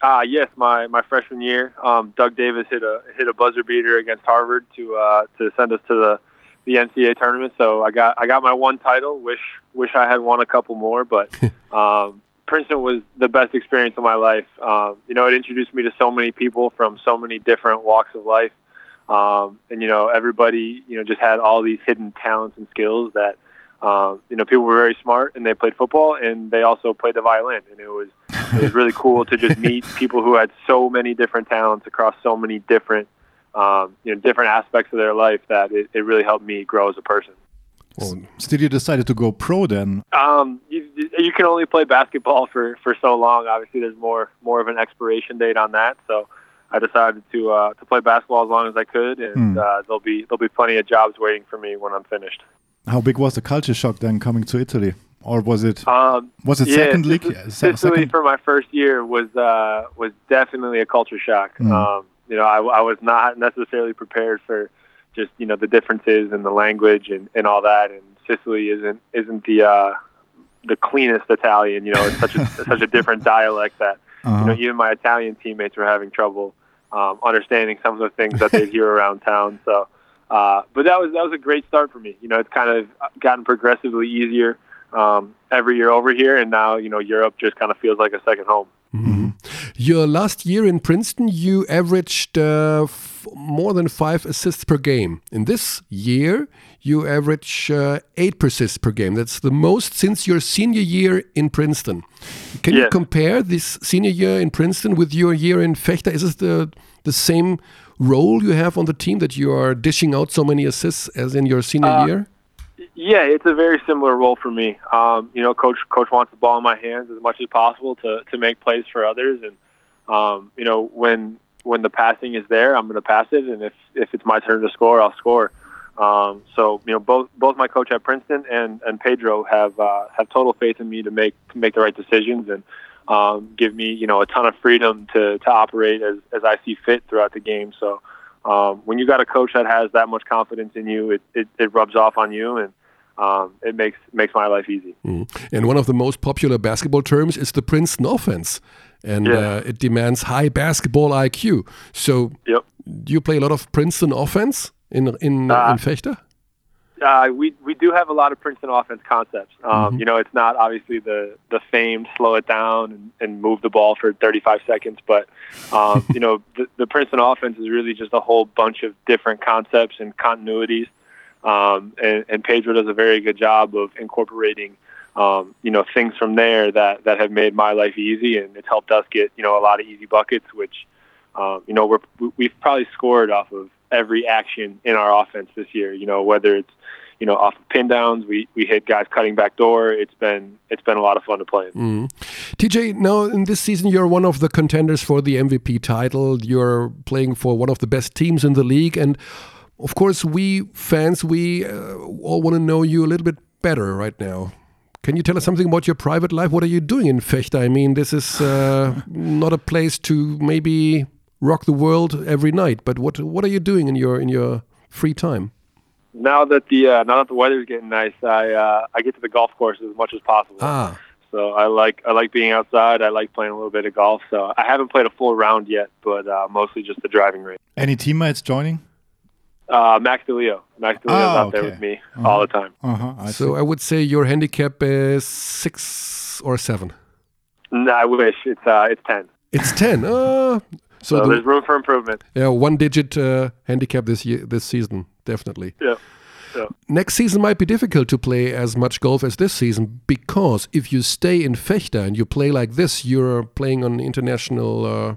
Uh, yes, my, my freshman year, um, Doug Davis hit a hit a buzzer beater against Harvard to uh, to send us to the, the NCAA tournament. So I got I got my one title. Wish wish I had won a couple more, but *laughs* um, Princeton was the best experience of my life. Um, you know, it introduced me to so many people from so many different walks of life, um, and you know, everybody you know just had all these hidden talents and skills that. Um, you know, people were very smart and they played football and they also played the violin. And it was it was really cool to just meet *laughs* people who had so many different talents across so many different um, you know different aspects of their life that it, it really helped me grow as a person. Still, you decided to go pro then. Um, you, you can only play basketball for, for so long. Obviously, there's more more of an expiration date on that. So I decided to uh, to play basketball as long as I could, and Hmm. uh, there'll be there'll be plenty of jobs waiting for me when I'm finished. How big was the culture shock then coming to Italy? Or was it Um, was it yeah, second league? Sicily- second- for my first year was uh, was definitely a culture shock. Mm. Um, you know, I, I was not necessarily prepared for just you know the differences in the language and, and all that. And Sicily isn't isn't the uh, the cleanest Italian. You know, it's such a *laughs* such a different dialect that you Uh-huh. know even my Italian teammates were having trouble um, understanding some of the things that they hear around town. So. Uh, but that was that was a great start for me. You know, it's kind of gotten progressively easier um, every year over here, and now you know Europe just kind of feels like a second home. Your last year in Princeton, you averaged uh, more than five assists per game. In this year, you average uh, eight assists per game. That's the most since your senior year in Princeton. Can you compare this senior year in Princeton with your year in Fechter? Is it the the same role you have on the team that you are dishing out so many assists as in your senior Uh, year? Yeah, it's a very similar role for me. Um, you know, coach coach wants the ball in my hands as much as possible to to make plays for others, and um, you know when when the passing is there, I'm going to pass it, and if if it's my turn to score, I'll score. Um, so you know, both both my coach at Princeton and and Pedro have uh, have total faith in me to make to make the right decisions and um, give me you know a ton of freedom to to operate as as I see fit throughout the game. So. Um, when you got a coach that has that much confidence in you, it, it, it rubs off on you, and um, it makes makes my life easy. And one of the most popular basketball terms is the Princeton offense. And Yeah. uh, it demands high basketball IQ. So, Yep. do you play a lot of Princeton offense in in, Uh, in Fechter? Uh, we we do have a lot of Princeton offense concepts. Um, You know, it's not obviously the the famed slow it down and, and move the ball for 35 seconds, but um, *laughs* you know, the, the Princeton offense is really just a whole bunch of different concepts and continuities. Um, and, and Pedro does a very good job of incorporating, um, you know, things from there that that have made my life easy, and it's helped us get you know a lot of easy buckets, which um, you know we're we've probably scored off of every action in our offense this year. You know, whether it's you know off of pin downs, we we hit guys cutting back door. It's been it's been a lot of fun to play. in. TJ, now in this season, you're one of the contenders for the MVP title. You're playing for one of the best teams in the league. And of course, we fans, we uh, all want to know you a little bit better right now. Can you tell us something about your private life? What are you doing in Fechter? I mean, this is uh, not a place to maybe rock the world every night, but what what are you doing in your in your free time? Now that the uh, now that the weather's getting nice, I uh, I get to the golf course as much as possible. Ah, So I like I like being outside. I like playing a little bit of golf. So I haven't played a full round yet, but uh, mostly just the driving range. Any teammates joining? Uh, Max DeLeo, Max DeLeo's Ah, out there with me all the time. Uh huh. I so see. I would say your handicap is six or seven. No, I wish it's uh, it's ten. It's ten. Uh, so So the- there's room for improvement. Yeah, one digit uh, handicap this year, this season, definitely. Yeah. Yeah. Next season might be difficult to play as much golf as this season because if you stay in Fechter and you play like this, you're playing on international uh,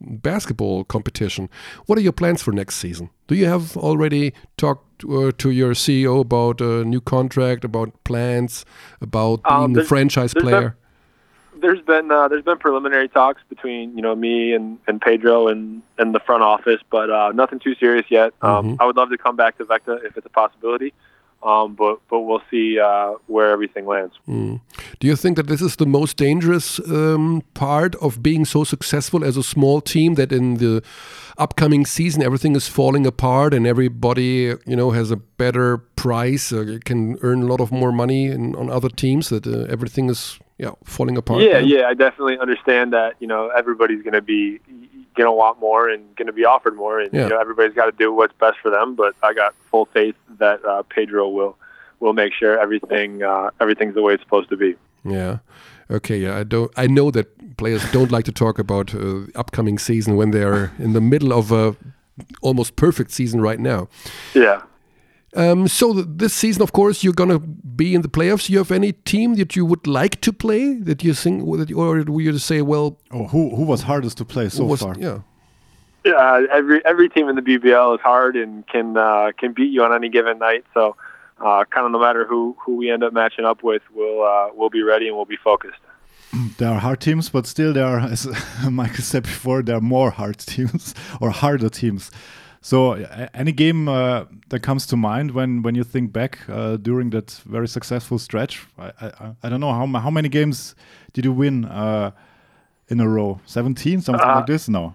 basketball competition. What are your plans for next season? Do you have already talked uh, to your CEO about a new contract, about plans, about being Um, a franchise player? There's been uh, there's been preliminary talks between you know me and, and Pedro and, and the front office, but uh, nothing too serious yet. Um, I would love to come back to Vecta if it's a possibility, um, but but we'll see uh, where everything lands. Mm. Do you think that this is the most dangerous um, part of being so successful as a small team? That in the upcoming season everything is falling apart and everybody, you know, has a better price, uh, can earn a lot of more money in, on other teams. That uh, everything is, yeah, falling apart. Yeah, now? yeah, I definitely understand that. You know, everybody's going to be going to want more and going to be offered more, and Yeah. you know, everybody's got to do what's best for them. But I got full faith that uh, Pedro will will make sure everything uh, everything's the way it's supposed to be. Yeah. Okay. Yeah. I don't. I know that players don't like to talk about uh, upcoming season when they're in the middle of a almost perfect season right now. Yeah. Um, so this season, of course, you're gonna be in the playoffs. You have any team that you would like to play that you think, that you- or will you say, well, Oh, who who was hardest to play so was, far? yeah, Yeah, every every team in the BBL is hard and can uh, can beat you on any given night. So, uh, kind of no matter who who we end up matching up with, we'll uh, we'll be ready and we'll be focused. *clears throat* There are hard teams, but still there are, as *laughs* Michael said before, there are more hard teams *laughs* or harder teams. So, any game uh, that comes to mind when, when you think back uh, during that very successful stretch? I, I, I don't know how how many games did you win uh, in a row? Seventeen, something Uh, like this? No.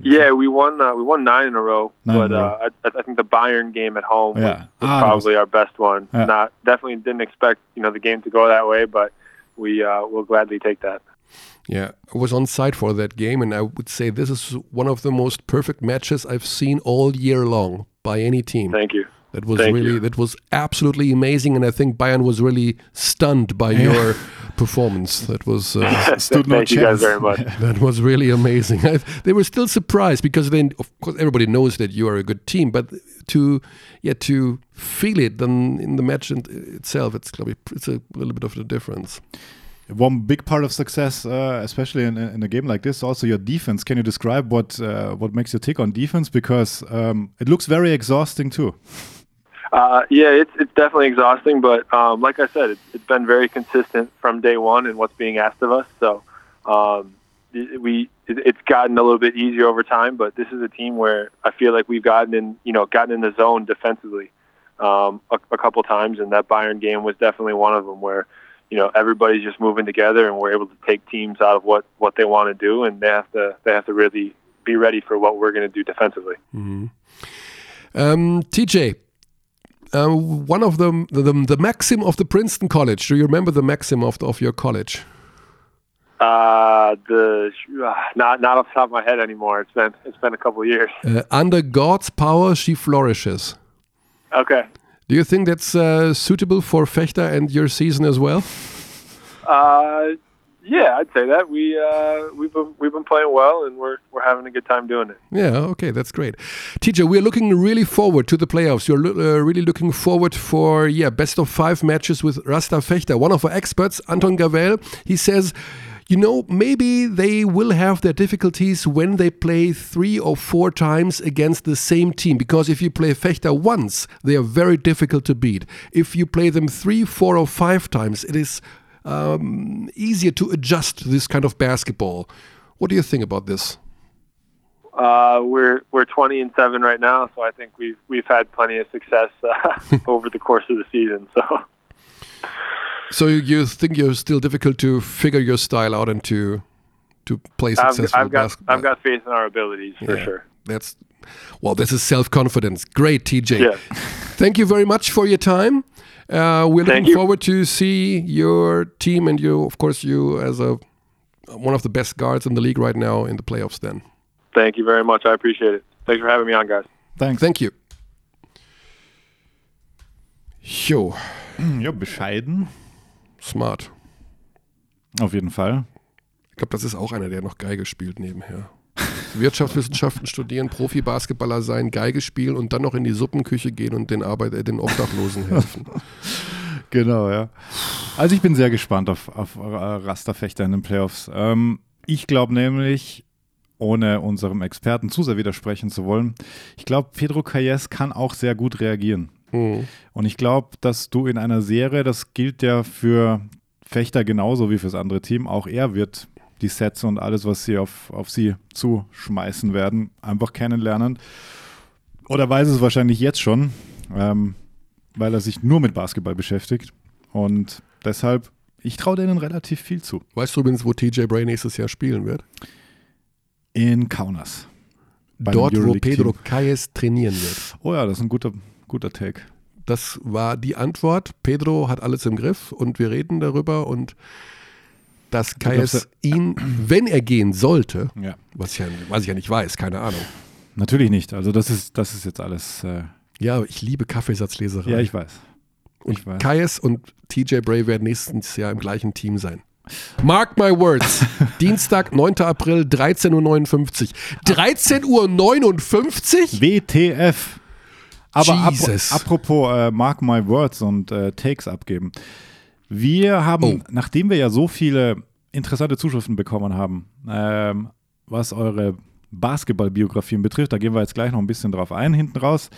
Yeah, we won uh, we won nine in a row, Nine in but a row. uh, I, I think the Bayern game at home Yeah. was, was Ah, probably our best one. Yeah. Not definitely didn't expect you know the game to go that way, but we uh, will gladly take that. Yeah. I was on site for that game, and I would say this is one of the most perfect matches I've seen all year long by any team. Thank you. That was Thank really you. that was absolutely amazing, and I think Bayern was really stunned by your performance. That was. Uh, *laughs* Stood no Thank you guys very much. *laughs* That was really amazing. I, they were still surprised because then, of course, everybody knows that you are a good team, but to yeah to feel it then in the match in, itself, it's gonna it's a little bit of a difference. One big part of success, uh, especially in, in a game like this, also your defense. Can you describe what uh, what makes you tick on defense? Because um, it looks very exhausting too. Uh, yeah, it's it's definitely exhausting, but um, like I said, it's, it's been very consistent from day one in what's being asked of us. So um, we it, it's gotten a little bit easier over time, but this is a team where I feel like we've gotten in you know gotten in the zone defensively um, a, a couple times, and that Bayern game was definitely one of them where you know everybody's just moving together and we're able to take teams out of what what they want to do, and they have to they have to really be ready for what we're going to do defensively. Um, TJ, uh, one of the, the the maxim of the Princeton College. Do you remember the maxim of the, of your college? Uh, the uh, not not off the top of my head anymore. It's been it's been a couple of years. Uh, under God's power, she flourishes. Okay. Do you think that's uh, suitable for Fechter and your season as well? Uh, yeah, I'd say that we uh we've been we've been playing well and we're we're having a good time doing it. Yeah, okay, that's great. Teacher, we're looking really forward to the playoffs. You're lo- uh, really looking forward for, yeah, best of five matches with Rasta Fechter. One of our experts, Anton Gavel, he says, you know, maybe they will have their difficulties when they play three or four times against the same team. Because if you play Fechter once, they are very difficult to beat. If you play them three, four, or five times, it is um, easier to adjust to this kind of basketball. What do you think about this? Uh, we're we're 20 and seven right now, so I think we've we've had plenty of success uh, *laughs* over the course of the season. So So you think you're still difficult to figure your style out and to to play I've, successful I've got basketball? I've got faith in our abilities for Yeah, sure. That's well, this is self confidence. Great, TJ. Yeah. Thank you very much for your time. Uh, we're Thank looking you. forward to see your team and you, of course, you as a one of the best guards in the league right now in the playoffs. Then, Thank you very much. I appreciate it. Thanks for having me on, guys. Thanks. thank you. Jo, Ja, bescheiden. Smart. Auf jeden Fall. Ich glaube, das ist auch einer, der noch Geige spielt nebenher. Wirtschaftswissenschaften *laughs* studieren, Profi-Basketballer sein, Geige spielen und dann noch in die Suppenküche gehen und den, Arbeit, äh, den Obdachlosen helfen. *laughs* Genau, ja. Also ich bin sehr gespannt auf, auf äh, Rasterfechter in den Playoffs. Ähm, ich glaube nämlich, ohne unserem Experten zu sehr widersprechen zu wollen, ich glaube, Pedro Calles kann auch sehr gut reagieren. Mhm. Und ich glaube, dass du in einer Serie, das gilt ja für Fechter genauso wie fürs andere Team, auch er wird die Sets und alles, was sie auf, auf sie zuschmeißen werden, einfach kennenlernen. Oder weiß es wahrscheinlich jetzt schon, ähm, weil er sich nur mit Basketball beschäftigt. Und deshalb, ich traue denen relativ viel zu. Weißt du übrigens, wo TJ Bray nächstes Jahr spielen wird? In Kaunas. Dort, wo. Pedro Calles trainieren wird. Oh ja, das ist ein guter, guter Take. Das war die Antwort. Pedro hat alles im Griff und wir reden darüber und dass glaubst, ihn, wenn er gehen sollte, Ja. was ich, ja, was ich ja nicht weiß, keine Ahnung. Natürlich nicht. Also das ist, das ist jetzt alles. Äh, Ja, ich liebe Kaffeesatzleserei. ja, ich weiß. und ich weiß. Calles und TJ Bray werden nächstes Jahr im gleichen Team sein. Mark my words. *laughs* Dienstag, 9. April, 13.59 Uhr. 13.59 Uhr? WTF. Aber ap apropos äh, Mark My Words und äh, Takes abgeben. Wir haben, Oh. nachdem wir ja so viele interessante Zuschriften bekommen haben, ähm, was eure Basketball-Biografien betrifft, da gehen wir jetzt gleich noch ein bisschen drauf ein, hinten raus.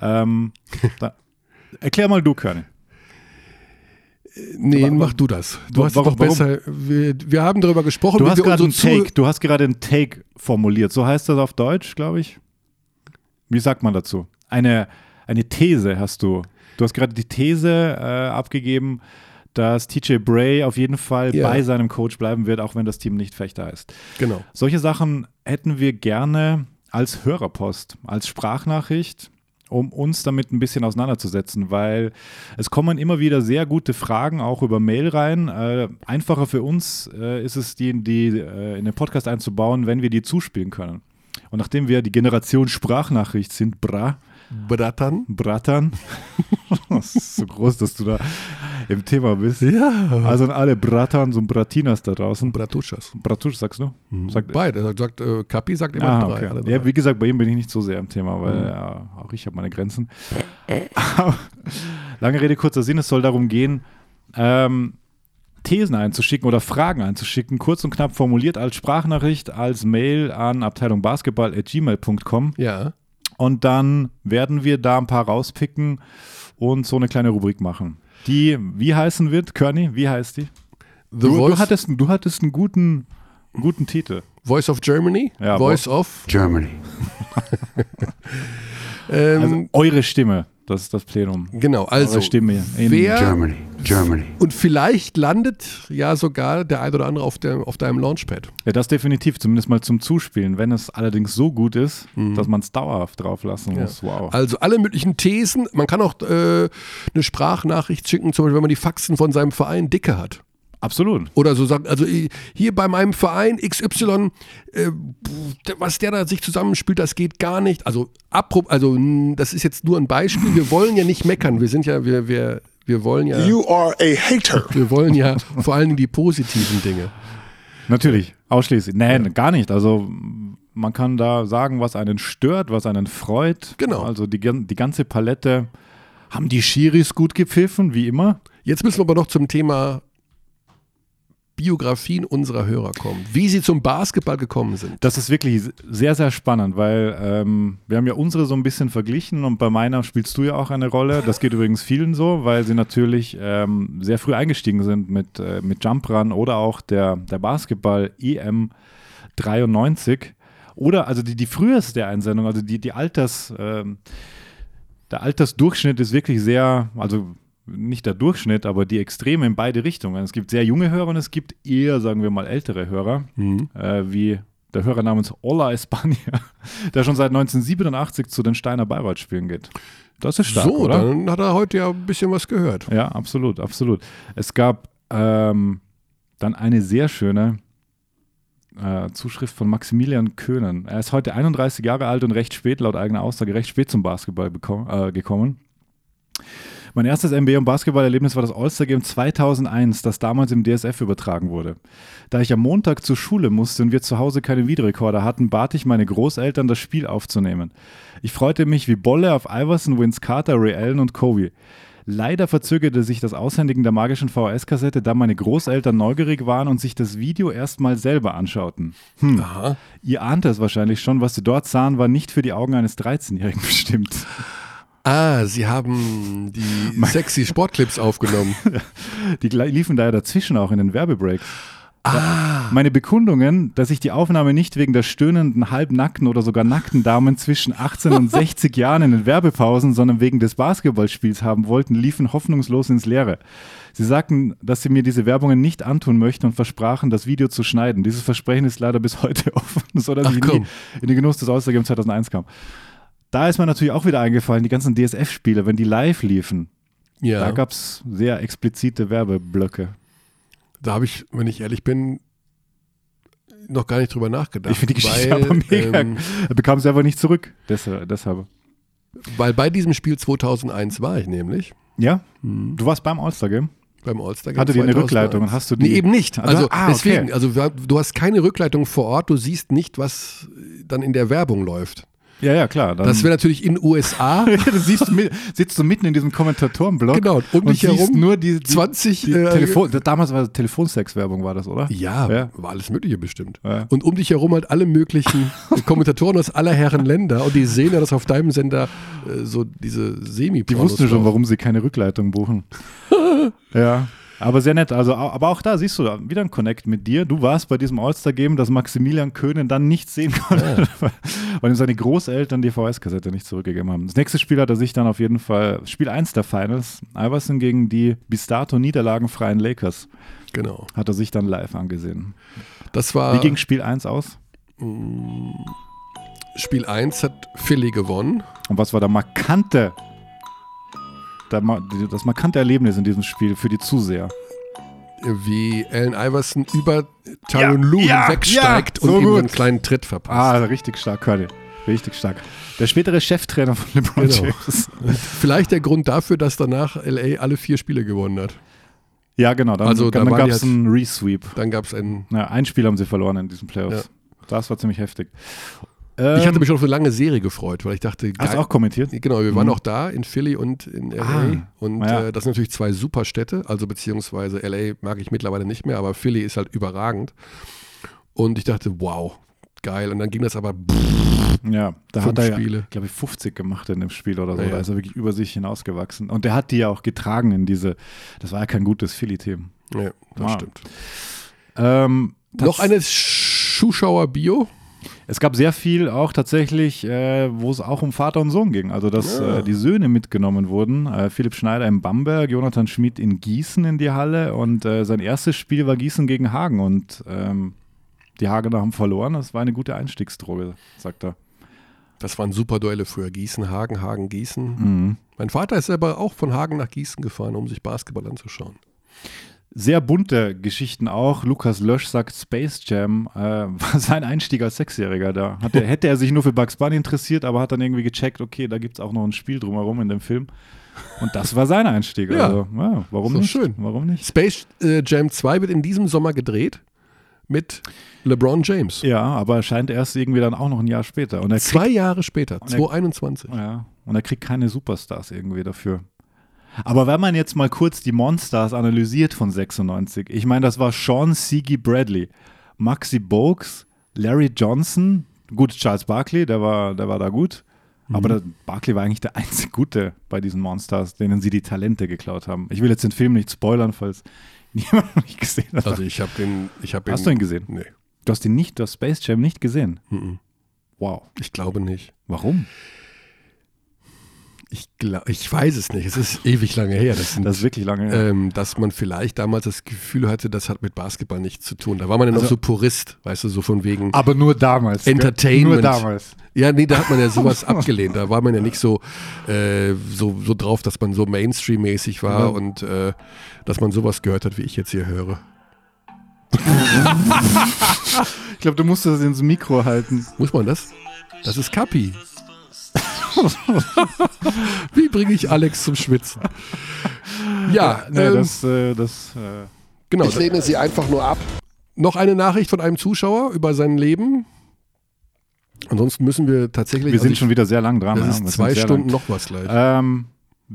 Ähm, *laughs* da, erklär mal du, Körny. Nee, wa- mach du das. Du wa- hast warum- doch besser. Wir, wir haben darüber gesprochen. Du hast gerade einen Take, du hast gerade einen Take formuliert. So heißt das auf Deutsch, glaube ich. Wie sagt man dazu? Eine, eine These hast du. Du hast gerade die These äh, abgegeben, dass TJ Bray auf jeden Fall Ja. bei seinem Coach bleiben wird, auch wenn das Team nicht Fechter heißt. Genau. Solche Sachen hätten wir gerne als Hörerpost, als Sprachnachricht, um uns damit ein bisschen auseinanderzusetzen, weil es kommen immer wieder sehr gute Fragen auch über Mail rein. Äh, einfacher für uns äh, ist es, die, die äh, in den Podcast einzubauen, wenn wir die zuspielen können. Und nachdem wir die Generation Sprachnachricht sind, bra, Bratan. Bratan, *laughs* das ist so groß, dass du da im Thema bist. Ja. Also an alle Bratans und Bratinas da draußen. Bratuschas. Bratusch, sagst du? Sagt, Beide. Er sagt, äh, Kapi sagt immer Ah, drei. okay. Drei. Ja, wie gesagt, bei ihm bin ich nicht so sehr im Thema, weil Mhm. ja, auch ich habe meine Grenzen. Lange Rede, kurzer Sinn, es soll darum gehen, ähm, Thesen einzuschicken oder Fragen einzuschicken, kurz und knapp formuliert als Sprachnachricht, als Mail an abteilungbasketball.gmail.com ja. Und dann werden wir da ein paar rauspicken und so eine kleine Rubrik machen. Die, wie heißen wird, Körny, wie heißt die? The Du, Voice, du, hattest, du hattest einen guten, guten Titel. Voice of Germany. Ja, Voice of. Germany. *laughs* Ähm, Also eure Stimme, das ist das Plenum. genau, also. eure Stimme. In wer- Germany. Germany. Und vielleicht landet ja sogar der ein oder andere auf, der, auf deinem Launchpad. Ja, das definitiv, zumindest mal zum Zuspielen. Wenn es allerdings so gut ist, Mhm. dass man es dauerhaft drauf lassen muss. Wow. Also alle möglichen Thesen. Man kann auch äh, eine Sprachnachricht schicken, zum Beispiel, wenn man die Faxen von seinem Verein dicke hat. Absolut. Oder so sagen, also i- hier bei meinem Verein XY, äh, was der da sich zusammenspielt, das geht gar nicht. Also, also das ist jetzt nur ein Beispiel. Wir wollen ja nicht meckern. Wir sind ja, wir, wir, wir wollen ja, You are a hater. wir wollen ja vor allen Dingen die positiven Dinge. Natürlich, ausschließlich. Nein, gar nicht. Also man kann da sagen, was einen stört, was einen freut. Genau. Also die, die ganze Palette. Haben die Schiris gut gepfiffen, wie immer? Jetzt müssen wir aber noch zum Thema Biografien unserer Hörer kommen. Wie sie zum Basketball gekommen sind. Das ist wirklich sehr, sehr spannend, weil ähm, wir haben ja unsere so ein bisschen verglichen und bei meiner spielst du ja auch eine Rolle. Das geht *laughs* übrigens vielen so, weil sie natürlich ähm, sehr früh eingestiegen sind mit, äh, mit Jump Run oder auch der, der Basketball EM 93. Oder also die, die früheste Einsendung, also die, die Alters, ähm, der Altersdurchschnitt ist wirklich sehr, also nicht der Durchschnitt, aber die Extreme in beide Richtungen. Es gibt sehr junge Hörer und es gibt eher, sagen wir mal, ältere Hörer, äh, wie der Hörer namens Ola Espania, *laughs* der schon seit 1987 zu den Steiner Bayreuth-Spielen geht. Das ist stark, so, oder? dann hat er heute ja ein bisschen was gehört. Ja, absolut, absolut. Es gab ähm, dann eine sehr schöne äh, Zuschrift von Maximilian Köhnen. Er ist heute 31 Jahre alt und recht spät, laut eigener Aussage, recht spät zum Basketball äh, gekommen. Mein erstes NBA- und Basketballerlebnis war das All-Star-Game 2001, das damals im DSF übertragen wurde. Da ich am Montag zur Schule musste und wir zu Hause keine Videorekorder hatten, bat ich meine Großeltern, das Spiel aufzunehmen. Ich freute mich wie Bolle auf Iverson, Vince Carter, Ray Allen und Kobe. Leider verzögerte sich das Aushändigen der magischen VHS-Kassette, da meine Großeltern neugierig waren und sich das Video erst mal selber anschauten. Hm. Aha. Ihr ahnte es wahrscheinlich schon, was sie dort sahen, war nicht für die Augen eines 13-Jährigen bestimmt. Ah, sie haben die sexy Sportclips aufgenommen. *laughs* Die liefen da ja dazwischen auch in den Werbebreaks. Ah. Meine Bekundungen, dass ich die Aufnahme nicht wegen der stöhnenden, halbnackten oder sogar nackten Damen zwischen 18 und *laughs* 60 Jahren in den Werbepausen, sondern wegen des Basketballspiels haben wollten, liefen hoffnungslos ins Leere. Sie sagten, dass sie mir diese Werbungen nicht antun möchten und versprachen, das Video zu schneiden. Dieses Versprechen ist leider bis heute *laughs* offen, sodass Ach, ich nie in den Genuss des All-Star-Games 2001 kam. Da ist mir natürlich auch wieder eingefallen, die ganzen DSF-Spiele, wenn die live liefen, Ja. da gab es sehr explizite Werbeblöcke. Da habe ich, wenn ich ehrlich bin, noch gar nicht drüber nachgedacht. Ich finde die Geschichte weil, aber mega. ähm, er bekam es einfach nicht zurück. Deshalb. deshalb. weil bei diesem Spiel 2001 war ich nämlich Ja? Du warst beim All-Star-Game? beim All-Star. Hatte die eine Rückleitung hast du die- Nee, eben nicht. Du- Also ah, okay. deswegen, also wir- du hast keine Rückleitung vor Ort, du siehst nicht, was dann in der Werbung läuft. Ja, ja, klar. Das wäre natürlich in USA. *laughs* du siehst, du mit- sitzt du mitten in diesem Kommentatorenblock Genau, und um dich herum nur die, die 20 die äh, Telefon, damals war Telefonsex-Werbung, war das, oder? Ja, Ja. war alles Mögliche bestimmt. Ja. Und um dich herum halt alle möglichen *laughs* Kommentatoren aus aller Herren Länder und die sehen ja, dass auf deinem Sender äh, so diese semi Die wussten schon, warum sie keine Rückleitung buchen. *laughs* ja. Aber sehr nett. Also, aber auch da siehst du wieder ein Connect mit dir. Du warst bei diesem All-Star-Game, das Maximilian Köhnen dann nicht sehen konnte, weil *laughs* ihm seine Großeltern die VS-Kassette nicht zurückgegeben haben. Das nächste Spiel hat er sich dann auf jeden Fall, Spiel 1 der Finals, Iverson gegen die bis dato niederlagenfreien Lakers, Genau. hat er sich dann live angesehen. Das war Wie ging Spiel 1 aus? Spiel 1 hat Philly gewonnen. Und was war der markante, das markante Erlebnis in diesem Spiel für die Zuseher? Wie Allen Iverson über Tyron Lue ja, wegsteigt ja, so und ihm gut. einen kleinen Tritt verpasst. Ah, richtig stark, Curly. Richtig stark. Der spätere Cheftrainer von LeBron Genau. James. *laughs* Vielleicht der Grund dafür, dass danach LA alle vier Spiele gewonnen hat. Ja, genau. Dann, Also, da dann waren gab es halt- einen Resweep. Dann gab es einen. Ja, ein Spiel haben sie verloren in diesen Playoffs. Das war ziemlich heftig. Ich Ähm, hatte mich schon auf eine lange Serie gefreut, weil ich dachte, Hast du auch kommentiert? Genau, wir waren Mhm. auch da in Philly und in LA. Ah, und ja. äh, das sind natürlich zwei super Städte, also beziehungsweise LA mag ich mittlerweile nicht mehr, aber Philly ist halt überragend. Und ich dachte, wow, geil. Und dann ging das aber Ja, da hat er ja, glaube ich, 50 gemacht in dem Spiel oder so. Ja. Da ist er wirklich über sich hinausgewachsen. Und der hat die ja auch getragen in diese, das war ja kein gutes Philly-Team. ja, das Ah. stimmt. Ähm, Noch tats- eine Zuschauer-Bio. Es gab sehr viel auch tatsächlich, äh, wo es auch um Vater und Sohn ging. Also, dass Ja. äh, die Söhne mitgenommen wurden. Äh, Philipp Schneider in Bamberg, Jonathan Schmid in Gießen in die Halle. Und äh, sein erstes Spiel war Gießen gegen Hagen. Und ähm, die Hagener haben verloren. Das war eine gute Einstiegsdroge, sagt er. Das waren super Duelle früher. Gießen, Hagen, Hagen, Gießen. Mhm. Mein Vater ist selber auch von Hagen nach Gießen gefahren, um sich Basketball anzuschauen. Sehr bunte Geschichten auch. Lukas Lösch sagt, Space Jam äh, *laughs* war sein Einstieg als Sechsjähriger da. Hat er, hätte er sich nur für Bugs Bunny interessiert, aber hat dann irgendwie gecheckt, okay, da gibt es auch noch ein Spiel drumherum in dem Film. Und das war sein Einstieg. Ja. Also, ja, warum So nicht? schön. Warum nicht? Space äh, Jam 2 wird in diesem Sommer gedreht mit LeBron James. Ja, aber er scheint erst irgendwie dann auch noch ein Jahr später. Und er kriegt, Zwei Jahre später, er- 2021. ja, und er kriegt keine Superstars irgendwie dafür. Aber wenn man jetzt mal kurz die Monsters analysiert von 96, ich meine, das war Sean Seagy Bradley, Maxi Bogues, Larry Johnson, gut, Charles Barkley, der war, der war da gut. Aber der, Barkley war eigentlich der *laughs* einzige Gute bei diesen Monsters, denen sie die Talente geklaut haben. Ich will jetzt den Film nicht spoilern, falls *laughs* niemand noch nicht gesehen hat. Also ich habe den, ich habe Hast du ihn gesehen? Nee, du hast ihn nicht, du hast Space Jam nicht gesehen. mhm. Wow. ich glaube nicht. Warum? Ich, glaub, ich weiß es nicht. Es ist ewig lange her. Das sind, Das ist wirklich lange her. ähm, dass man vielleicht damals das Gefühl hatte, das hat mit Basketball nichts zu tun. Da war man ja noch Also- so Purist, weißt du, so von wegen. Aber nur damals. Entertainment. Nur damals. Ja, nee, da hat man ja sowas *laughs* abgelehnt. Da war man ja nicht so, äh, so, so drauf, dass man so Mainstream-mäßig war Ja. und äh, dass man sowas gehört hat, wie ich jetzt hier höre. *laughs* Ich glaube, du musst das ins Mikro halten. Muss man das? Das ist Kapi. *laughs* Wie bringe ich Alex zum Schwitzen? Ja, Nee, ähm, das, äh, das äh, genau. Ich lehne sie einfach nur ab. Noch eine Nachricht von einem Zuschauer über sein Leben. Ansonsten müssen wir tatsächlich. wir sind ich- schon wieder sehr lang dran. Das ja, ist wir sind zwei Stunden lang. noch was gleich. Ähm,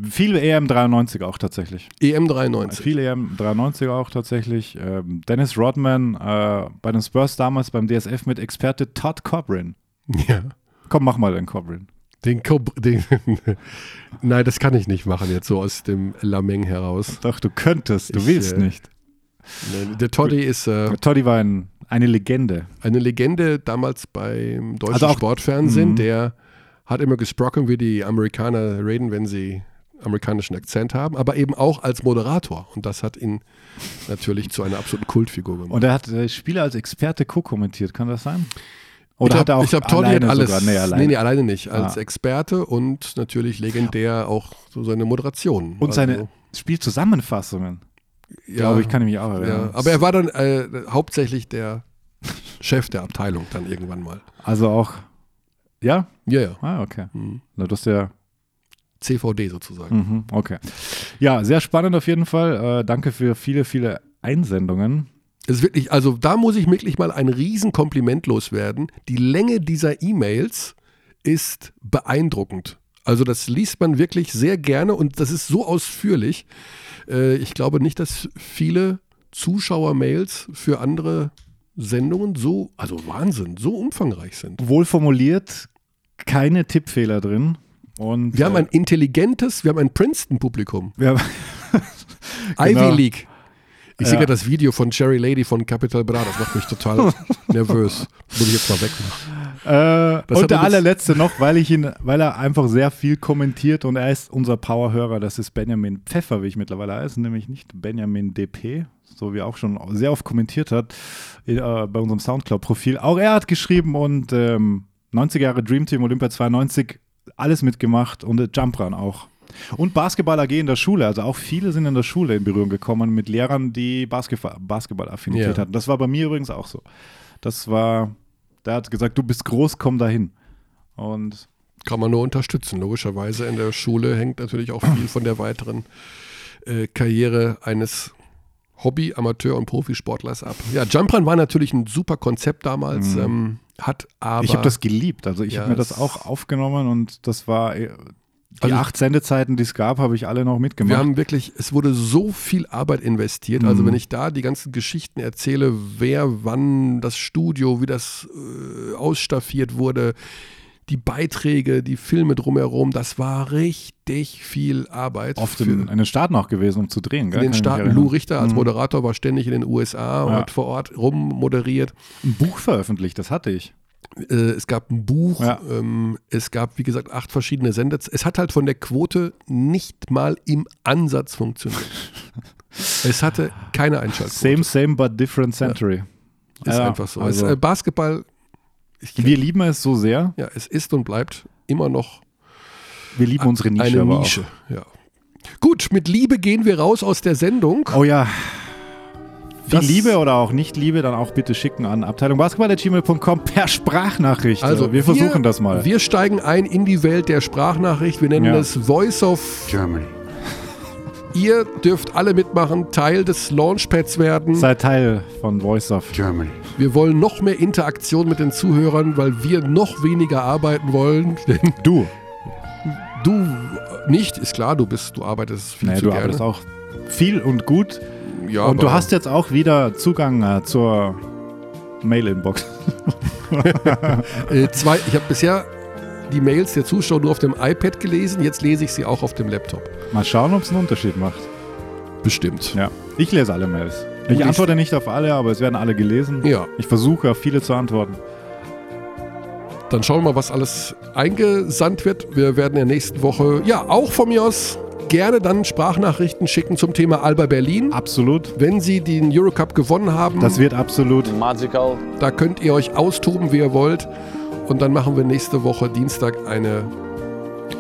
viel EM 93 auch tatsächlich. EM 93. Viel EM 93 auch tatsächlich. Ähm, Dennis Rodman äh, bei den Spurs damals beim DSF mit Experte Todd Cobrin. Ja. Komm, mach mal den Cobrin. Den, Kob- den *laughs* Nein, das kann ich nicht machen, jetzt so aus dem Lameng heraus. Doch, du könntest, du Ich, willst äh, nicht. Der Toddy ist äh, Toddy war ein, eine Legende. eine Legende damals beim deutschen Also auch- Sportfernsehen. Mhm. Der hat immer gesprochen, wie die Amerikaner reden, wenn sie amerikanischen Akzent haben, aber eben auch als Moderator. Und das hat ihn natürlich zu einer absoluten Kultfigur gemacht. Und er hat äh, Spiele als Experte co-kommentiert, kann das sein? Oder ich hat er glaub, auch ich glaube, Toddy hat alles. sogar? Nee, alleine. Nee, nee, alleine nicht. Als Ah. Experte und natürlich legendär auch so seine Moderation. Und seine Also, Spielzusammenfassungen. ja, glaube ich, kann ich mich auch Ja, erinnern. aber er war dann äh, hauptsächlich der Chef der Abteilung dann irgendwann mal. Also auch, ja? Ja, ja. Ah, okay. Mhm. Na, das ist ja, CVD sozusagen. mhm, okay. Ja, sehr spannend auf jeden Fall. Äh, danke für viele, viele Einsendungen. Es ist wirklich, also da muss ich wirklich mal ein Riesenkompliment loswerden. Die Länge dieser E-Mails ist beeindruckend. Also das liest man wirklich sehr gerne und das ist so ausführlich. Äh, ich glaube nicht, dass viele Zuschauer-Mails für andere Sendungen so, also Wahnsinn, so umfangreich sind. Wohl formuliert, keine Tippfehler drin. Und, Wir haben äh, ein intelligentes, wir haben ein Princeton-Publikum. Ivy *laughs* Genau. League. Ich Ja. sehe gerade das Video von Cherry Lady von Capital Bra, das macht mich total *laughs* nervös. Muss ich jetzt mal wegmachen. Äh, und der allerletzte noch, weil ich ihn, weil er einfach sehr viel kommentiert und er ist unser Powerhörer, das ist Benjamin Pfeffer, wie ich mittlerweile heiße, nämlich nicht Benjamin DP, so wie er auch schon sehr oft kommentiert hat äh, bei unserem Soundcloud-Profil. Auch er hat geschrieben und ähm, 90 Jahre Dream Team Olympia 92, alles mitgemacht und äh, Jump Run auch. Und Basketball AG in der Schule, also auch viele sind in der Schule in Berührung gekommen mit Lehrern, die Basketball- Basketball-Affinität Ja. hatten. Das war bei mir übrigens auch so. Das war, der hat gesagt, du bist groß, komm dahin. Und Kann man nur unterstützen. Logischerweise in der Schule hängt natürlich auch viel von der weiteren äh, Karriere eines Hobby-, Amateur- und Profisportlers ab. Ja, Jump Run war natürlich ein super Konzept damals, ähm, hat aber. Mhm. ich habe das geliebt. Also ich Ja, habe mir das auch aufgenommen und das war äh, die Also- acht Sendezeiten, die es gab, habe ich alle noch mitgemacht. Wir haben wirklich, es wurde so viel Arbeit investiert. Also Mhm. wenn ich da die ganzen Geschichten erzähle, wer wann das Studio, wie das äh, ausstaffiert wurde, die Beiträge, die Filme drumherum, das war richtig viel Arbeit. oft in, in den Staaten auch gewesen, um zu drehen. Gell? in den Staaten. Lou Richter als Mhm. Moderator war ständig in den USA und Ja. hat vor Ort rummoderiert. Ein Buch veröffentlicht, das hatte ich. Äh, es gab ein Buch, Ja. ähm, es gab, wie gesagt, acht verschiedene Sender. Es hat halt von der Quote nicht mal im Ansatz funktioniert. *laughs* es hatte keine Einschaltquote. Same, same, but different century. Ist Ja, einfach so. also- es, äh, Basketball, ich, Wir lieben es so sehr. ja, es ist und bleibt immer noch Wir lieben unsere Nische. eine Nische. Ja. Gut, mit Liebe gehen wir raus aus der Sendung. Oh ja. Viel Das- Liebe oder auch nicht Liebe, dann auch bitte schicken an abteilungbasketball.gmail.com per Sprachnachricht. Also wir versuchen das mal. Wir steigen ein in die Welt der Sprachnachricht. Wir nennen Ja. es Voice of Germany. Ihr dürft alle mitmachen, Teil des Launchpads werden. Seid Teil von Voice of. Germany. Wir wollen noch mehr Interaktion mit den Zuhörern, weil wir noch weniger arbeiten wollen. *laughs* Denn Du. du nicht, ist klar, du bist, du arbeitest viel Nee, zu du gerne. arbeitest auch viel und gut. Ja, und du hast jetzt auch wieder Zugang äh, zur Mail-Inbox. *laughs* Äh, zwei, ich habe bisher die Mails der Zuschauer nur auf dem iPad gelesen, jetzt lese ich sie auch auf dem Laptop. Mal schauen, ob es einen Unterschied macht. Bestimmt. Ja. Ich lese alle Mails. Ich antworte nicht auf alle, aber es werden alle gelesen. Ja, Ich versuche auf viele zu antworten. Dann schauen wir mal, was alles eingesandt wird. Wir werden in der nächsten Woche, ja, auch von mir aus gerne dann Sprachnachrichten schicken zum Thema Alba Berlin. Absolut. Wenn Sie den Eurocup gewonnen haben, Das wird absolut. Magical. da könnt ihr euch austoben, wie ihr wollt. Und dann machen wir nächste Woche Dienstag eine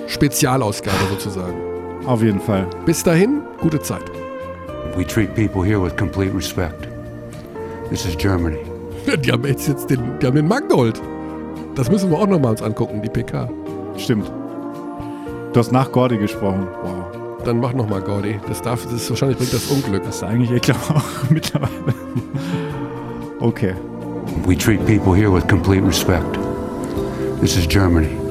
Spezialausgabe sozusagen. Auf jeden Fall. Bis dahin, gute Zeit. We treat people here with complete respect. This is Germany. *laughs* Die haben jetzt, jetzt den, die haben den Mangold. Das müssen wir auch nochmal uns angucken, die PK. Stimmt. Du hast nach Gordy gesprochen. Wow. Dann mach nochmal Gordy. Das darf, das ist, wahrscheinlich bringt das Unglück. Das ist eigentlich, ich glaube auch mittlerweile. Okay. We treat people here with complete respect. This is Germany.